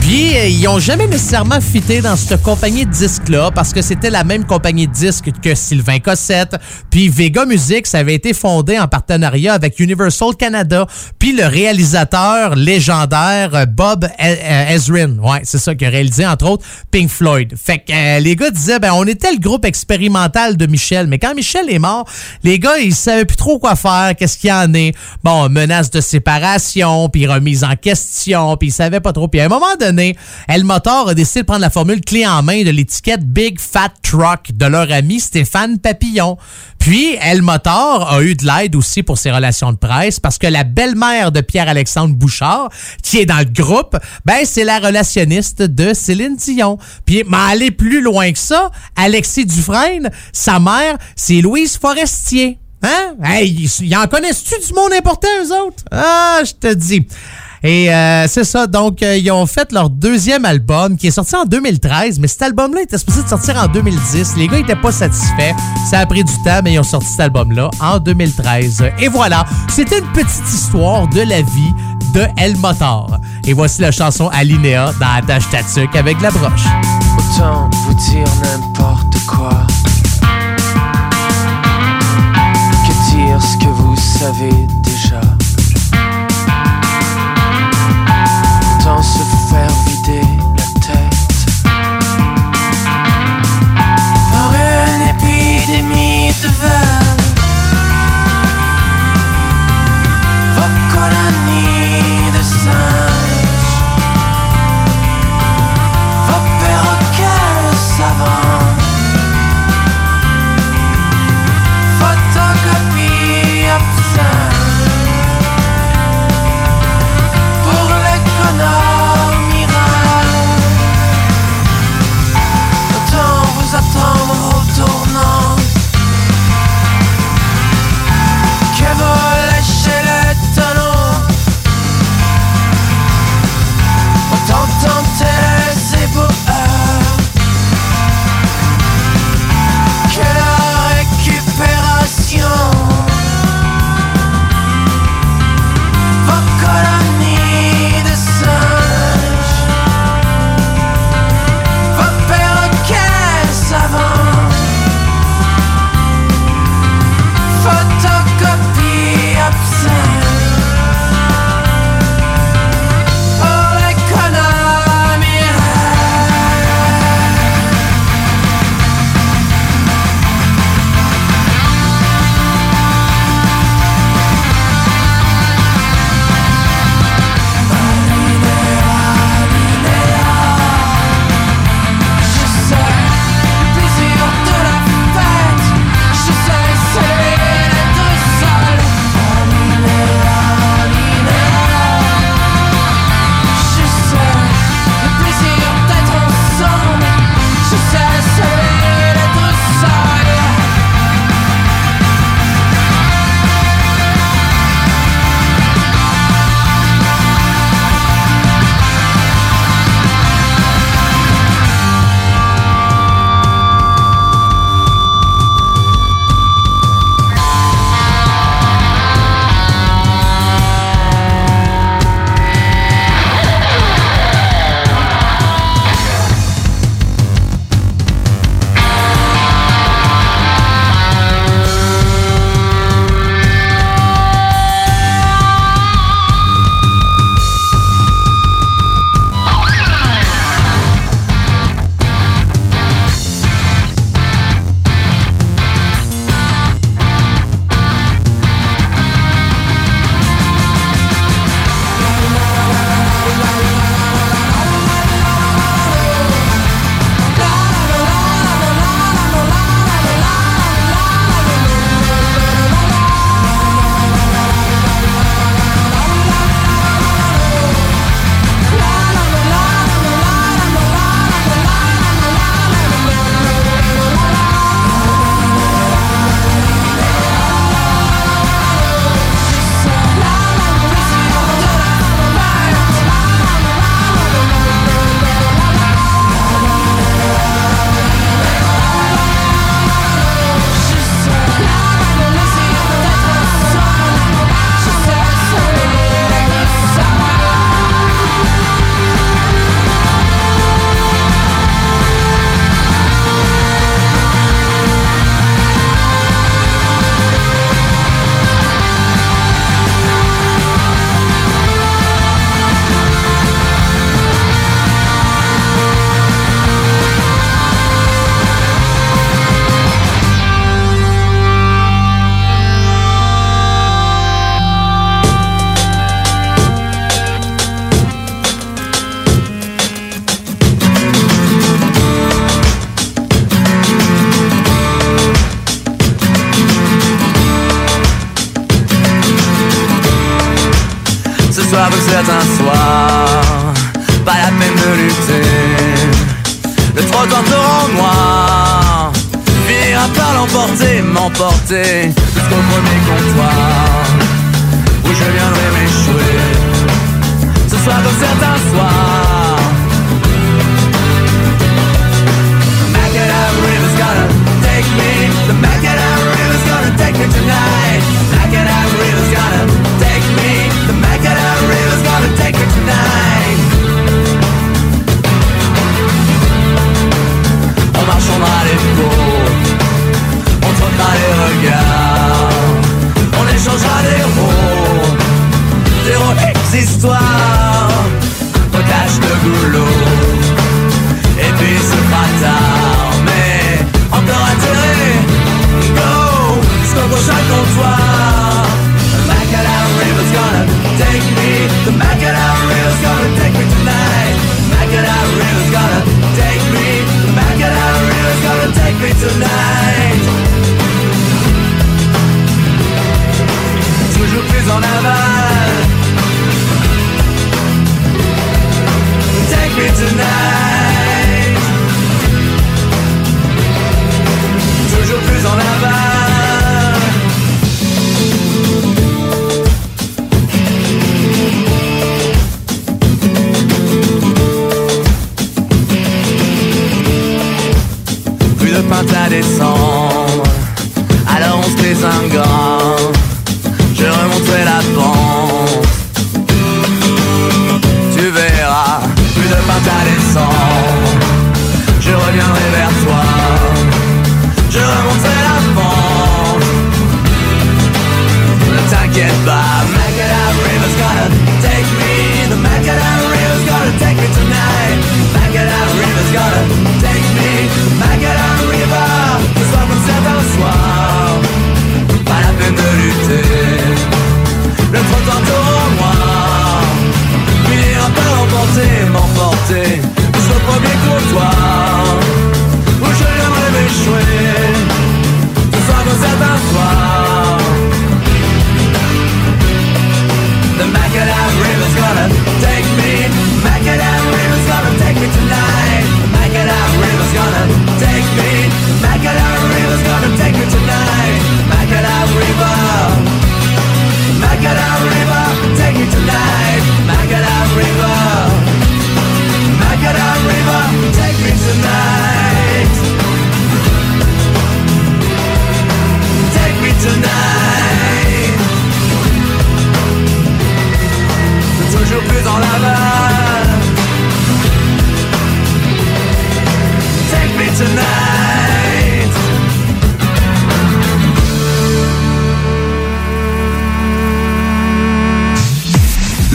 Puis, euh, ils ont jamais nécessairement fité dans cette compagnie de disques-là parce que c'était la même compagnie de disques que Sylvain Cossette. Puis, Vega Music, ça avait été fondé en partenariat avec Universal Canada. Puis, le réalisateur légendaire euh, Bob E- euh, Ezrin, ouais, c'est ça, qui a réalisé, entre autres, Pink Floyd. Fait que euh, les gars disaient, ben, on était le groupe expérimental de Michel. Mais quand Michel est mort, les gars, ils savaient plus trop quoi faire, qu'est-ce qu'il y en est. Bon, menace de séparation, puis remise en question, puis ils savaient pas trop. Puis à un moment donné, El Motor a décidé de prendre la formule clé en main de l'étiquette Big Fat Truck de leur ami Stéphane Papillon. Puis El Motor a eu de l'aide aussi pour ses relations de presse parce que la belle-mère de Pierre-Alexandre Bouchard, qui est dans le groupe, ben c'est la relationniste de Céline Dion. Puis mais aller plus loin que ça, Alexis Dufresne, sa mère, c'est Louise Forestier. Hein? Hey, y en connaissent-tu du monde important, eux autres? Ah, je te dis. Et euh, c'est ça, donc euh, ils ont fait leur deuxième album qui est sorti en 2013, mais cet album-là était supposé sortir en 2010. Les gars n'étaient pas satisfaits. Ça a pris du temps, mais ils ont sorti cet album-là en 2013. Et voilà, c'était une petite histoire de la vie de El Motor. Et voici la chanson Alinéa dans Attache Tatuc avec la broche. Autant vous dire n'importe quoi que dire ce que vous savez Autant se faire vider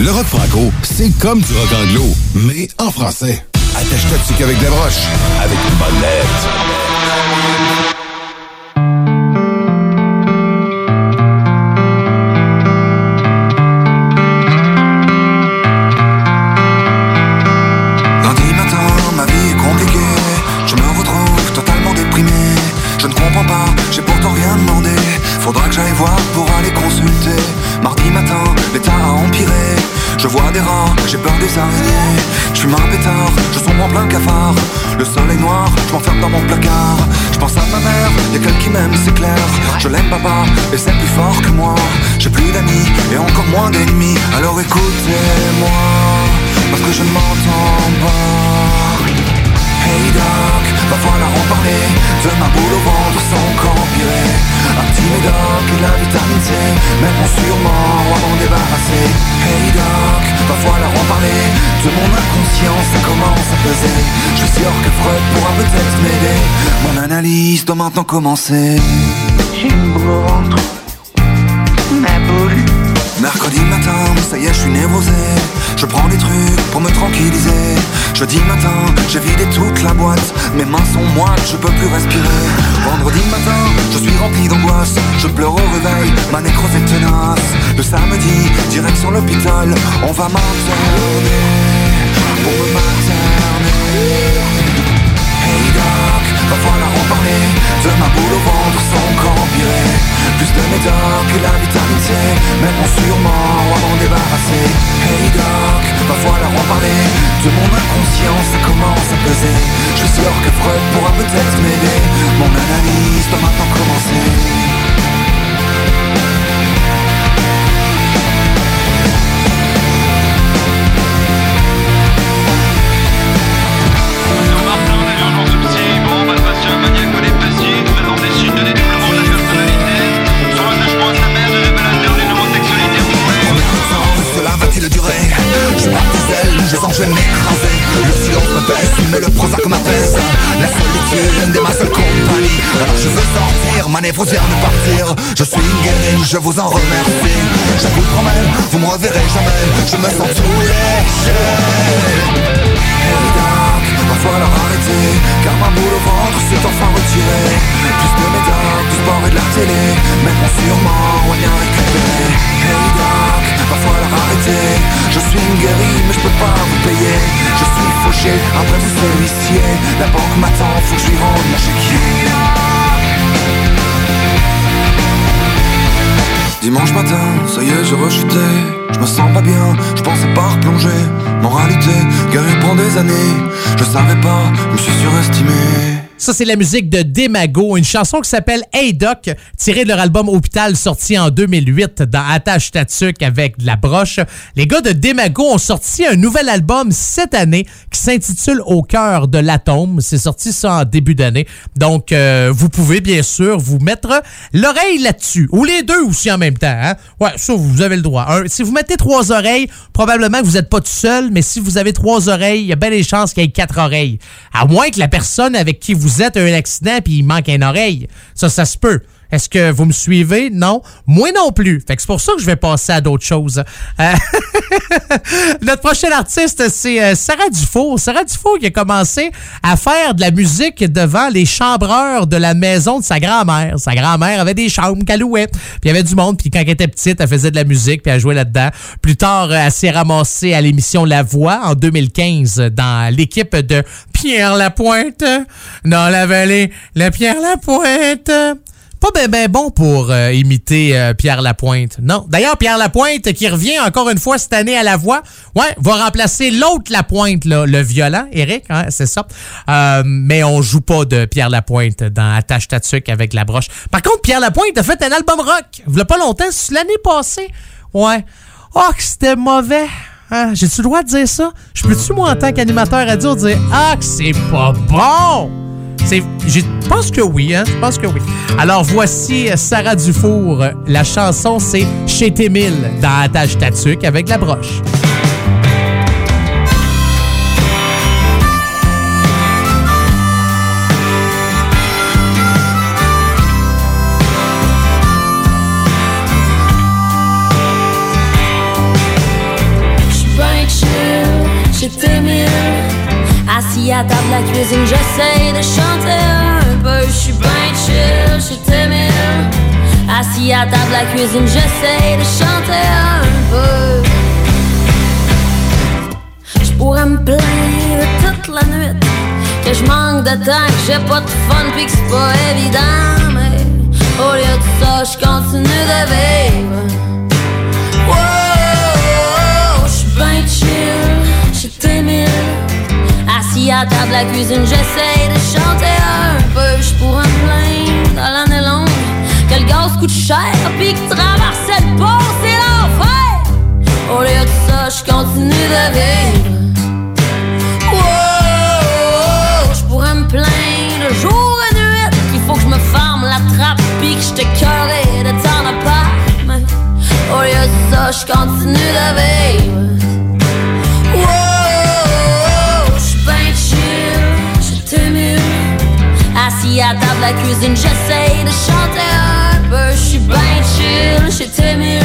Le rock franco, c'est comme du rock anglo, mais en français. Attache-toi qu'avec des broches, avec une bonne lettre. et c'est plus fort que moi. J'ai plus d'amis et encore moins d'ennemis. Alors écoutez-moi, parce que je ne m'entends pas. Hey doc, va falloir en parler de ma boule au ventre sans qu'empirer. Un petit médoc et la vitamine C, même en sûrement à m'en débarrasser. Hey doc, va falloir en parler de mon inconscience, ça commence à peser. Je suis sûr que Freud pourra peut-être m'aider. Mon analyse doit maintenant commencer. Mercredi matin, ça y est, je suis névrosé. Je prends des trucs pour me tranquilliser. Jeudi matin, j'ai vidé toute la boîte. Mes mains sont moites, je peux plus respirer. Vendredi matin, je suis rempli d'angoisse. Je pleure au réveil, ma nécrose est tenace. Le samedi, direction l'hôpital, on va m'interner pour me materner mon Irak Va falloir en parler. De ma boule au ventre sans cambier Plus de médoc que la vitalité. Même en sûrement à m'en débarrasser. Hey doc, va falloir en parler. De mon inconscience ça commence à peser. Je suis sûr que Freud pourra peut-être m'aider. Mon analyse doit maintenant commencer. Prozac m'apaise La solitude est ma seule compagnie Alors je veux sortir, ma névrosien de partir. Je suis guéri, je vous en remercie. Je vous promets, vous me reverrez jamais. Je me sens tout léger Va falloir arrêter Car ma boule au ventre s'est enfin retirée. Plus de médocs, du sport et de la télé bon sûrement rien récupéré Hey Doc, va falloir arrêter. Je suis une guérie mais je peux pas vous payer. Je suis fauché après tous ces huissiers La banque m'attend, faut que je lui rende mon chéquier Dimanche matin, ça y est, rechuté. Je me sens pas bien, je pensais pas replonger. Moralité, guéri pour des années. Je savais pas, je me suis surestimé. Ça, c'est la musique de Demago, une chanson qui s'appelle Hey Doc, tirée de leur album Hôpital sorti en 2008 dans Attache Tatuc avec de la broche. Les gars de Demago ont sorti un nouvel album cette année qui s'intitule Au cœur de l'atome. C'est sorti ça en début d'année. Donc, euh, vous pouvez bien sûr vous mettre l'oreille là-dessus. Ou les deux aussi en même temps. Hein? Ouais, ça, vous avez le droit. si vous mettez trois oreilles, probablement que vous n'êtes pas tout seul, mais si vous avez trois oreilles, il y a bien des chances qu'il y ait quatre oreilles. À moins que la personne avec qui vous vous êtes un accident puis il manque une oreille. Ça, ça se peut. Est-ce que vous me suivez? Non. Moi non plus. Fait que c'est pour ça que je vais passer à d'autres choses. Euh, [laughs] notre prochaine artiste, c'est euh, Sarah Dufour. Sarah Dufour qui a commencé à faire de la musique devant les chambreurs de la maison de sa grand-mère. Sa grand-mère avait des chambres qu'elle louait. Puis il y avait du monde. Puis quand elle était petite, elle faisait de la musique puis elle jouait là-dedans. Plus tard, elle s'est ramassée à l'émission La Voix en 2015 dans l'équipe de Pierre Lapointe dans la vallée. La Pierre Lapointe pas ben, ben bon pour euh, imiter euh, Pierre Lapointe. Non. D'ailleurs, Pierre Lapointe, qui revient encore une fois cette année à la voix, ouais, va remplacer l'autre Lapointe, là, le violent, Eric, hein, c'est ça. Euh, mais on joue pas de Pierre Lapointe dans Attache Tatuc avec la broche. Par contre, Pierre Lapointe a fait un album rock, il pas longtemps, l'année passée. Ouais. Oh, que c'était mauvais. Hein? J'ai-tu le droit de dire ça? Je peux-tu, moi, en tant qu'animateur radio, dire Ah, que c'est pas bon? Je pense que oui, hein? Je pense que oui. Alors voici Sarah Dufour. La chanson, c'est Chez Témil dans Attache Tatuc avec la broche. Assis à table la cuisine, j'essaie de chanter un peu. Je suis bien chill, je timide. Assis à table la cuisine, j'essaie de chanter un peu. Je pourrais me plaindre toute la nuit que je manque de temps, j'ai pas de fun, pis que c'est pas évident. Mais au lieu de ça, je continue de vivre. Wow, je suis bien chill, je suis. À table la cuisine, j'essaie de chanter un peu. Je pourrais me plaindre dans l'année longue que le gaz coûte cher, puis que traverser le pont, c'est l'enfer. Au lieu de ça, je continue de vivre. Wow, je pourrais me plaindre jour et nuit qu'il faut que je me ferme la trappe, puis que je te de t'en pas. Mais au lieu de ça, je continue de vivre. Assis à table la cuisine, j'essaye de chanter un peu. Je suis bien chill, j'étais mille.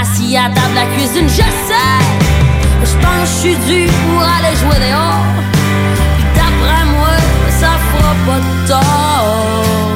Assis à table la cuisine, j'essaie. Je pense que je suis dû pour aller jouer dehors. Puis d'après moi, ça fera pas de tort.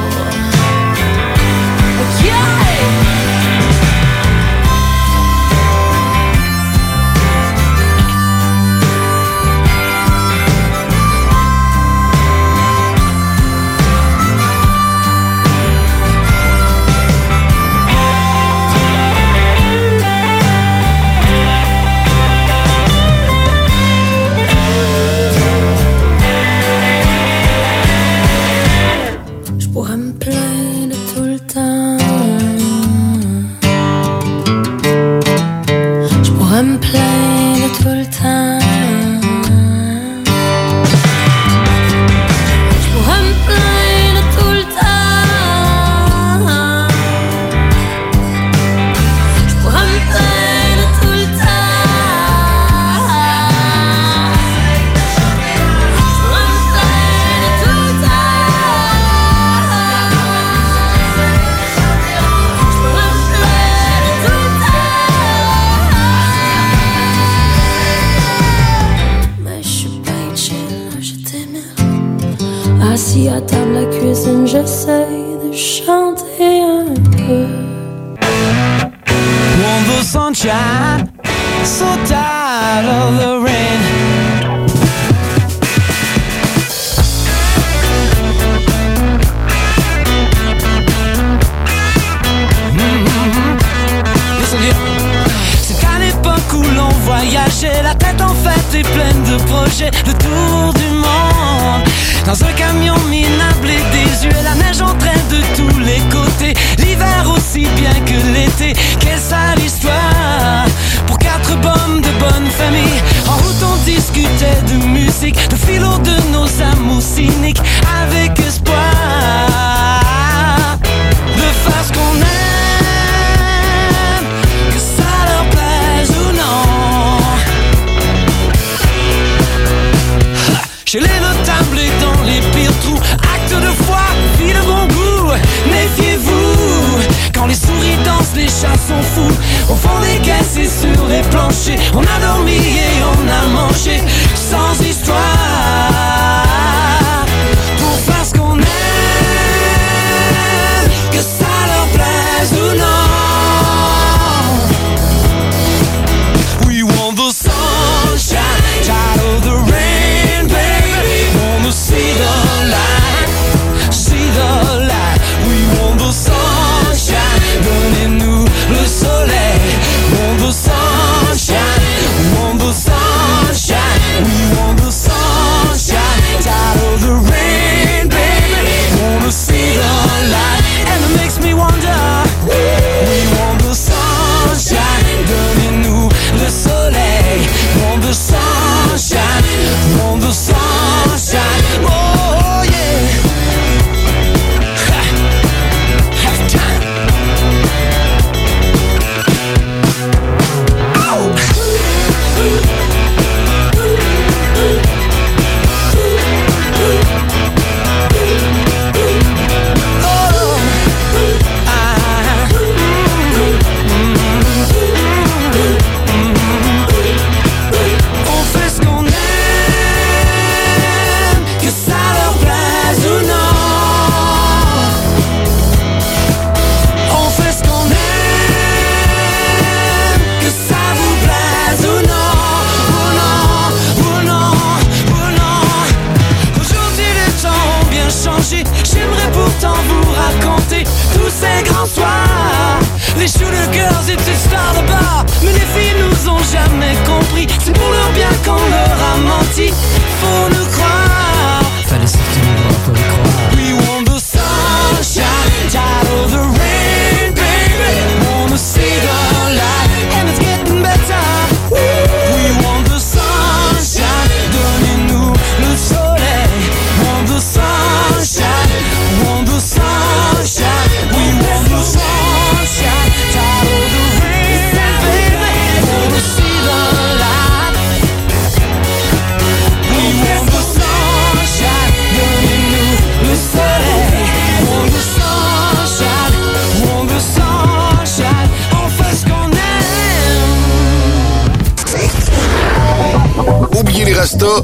Vous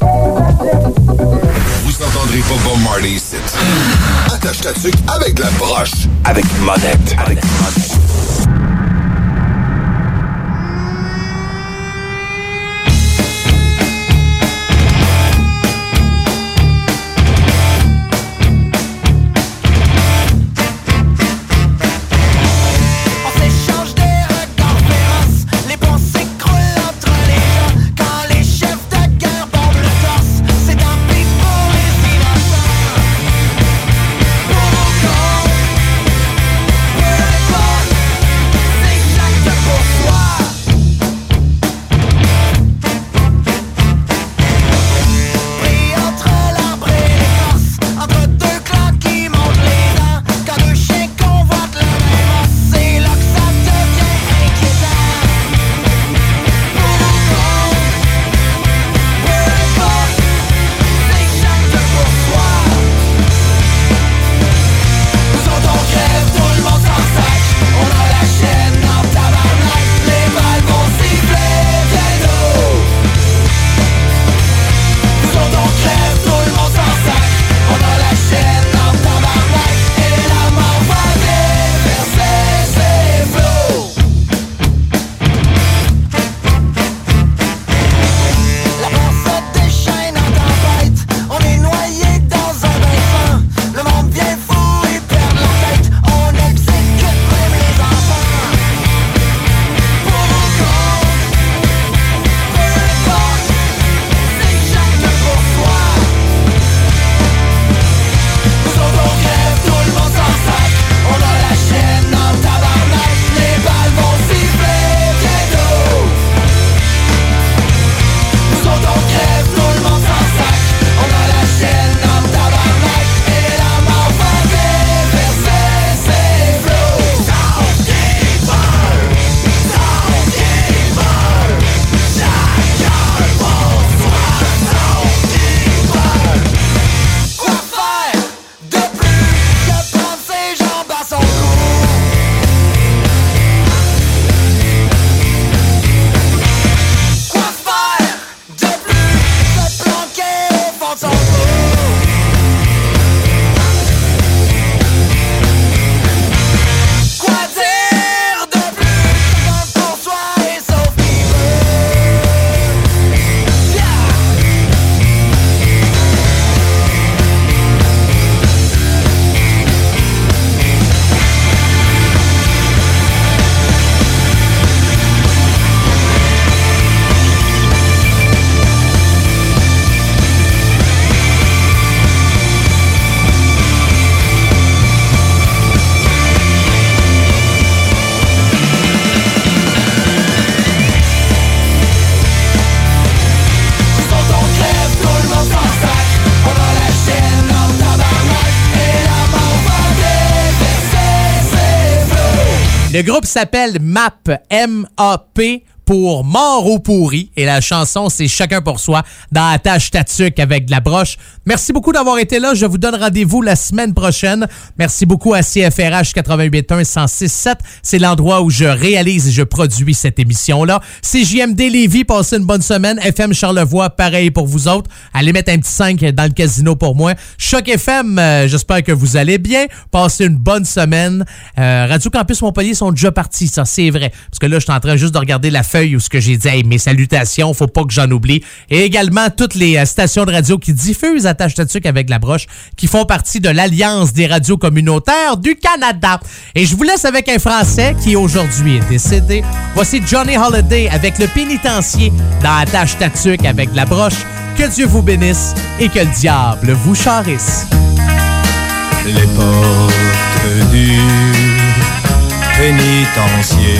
n'entendrez pas Bob Marley ici. Attache ta tuque avec la broche. Avec monette. Avec monette. Le groupe s'appelle MAP, M-A-P pour Mort ou pourri. Et la chanson, c'est Chacun pour soi dans Attache Tatuc avec de la broche. Merci beaucoup d'avoir été là. Je vous donne rendez-vous la semaine prochaine. Merci beaucoup à CFRH 881 1067. C'est l'endroit où je réalise et je produis cette émission-là. CJMD Lévis, passez une bonne semaine. FM Charlevoix, pareil pour vous autres. Allez mettre un petit 5 dans le casino pour moi. Choc FM, euh, j'espère que vous allez bien. Passez une bonne semaine. Euh, Radio Campus Montpellier sont déjà partis, ça c'est vrai. Parce que là, je suis en train juste de regarder la feuille où ce que j'ai dit, mes salutations, faut pas que j'en oublie. Et également toutes les euh, stations de radio qui diffusent Attache Tatuc avec la broche, qui font partie de l'Alliance des radios communautaires du Canada. Et je vous laisse avec un Français qui aujourd'hui est décédé. Voici Johnny Holiday avec le pénitencier dans Attache Tatuc avec la broche. Que Dieu vous bénisse et que le diable vous charisse. Les portes du pénitencier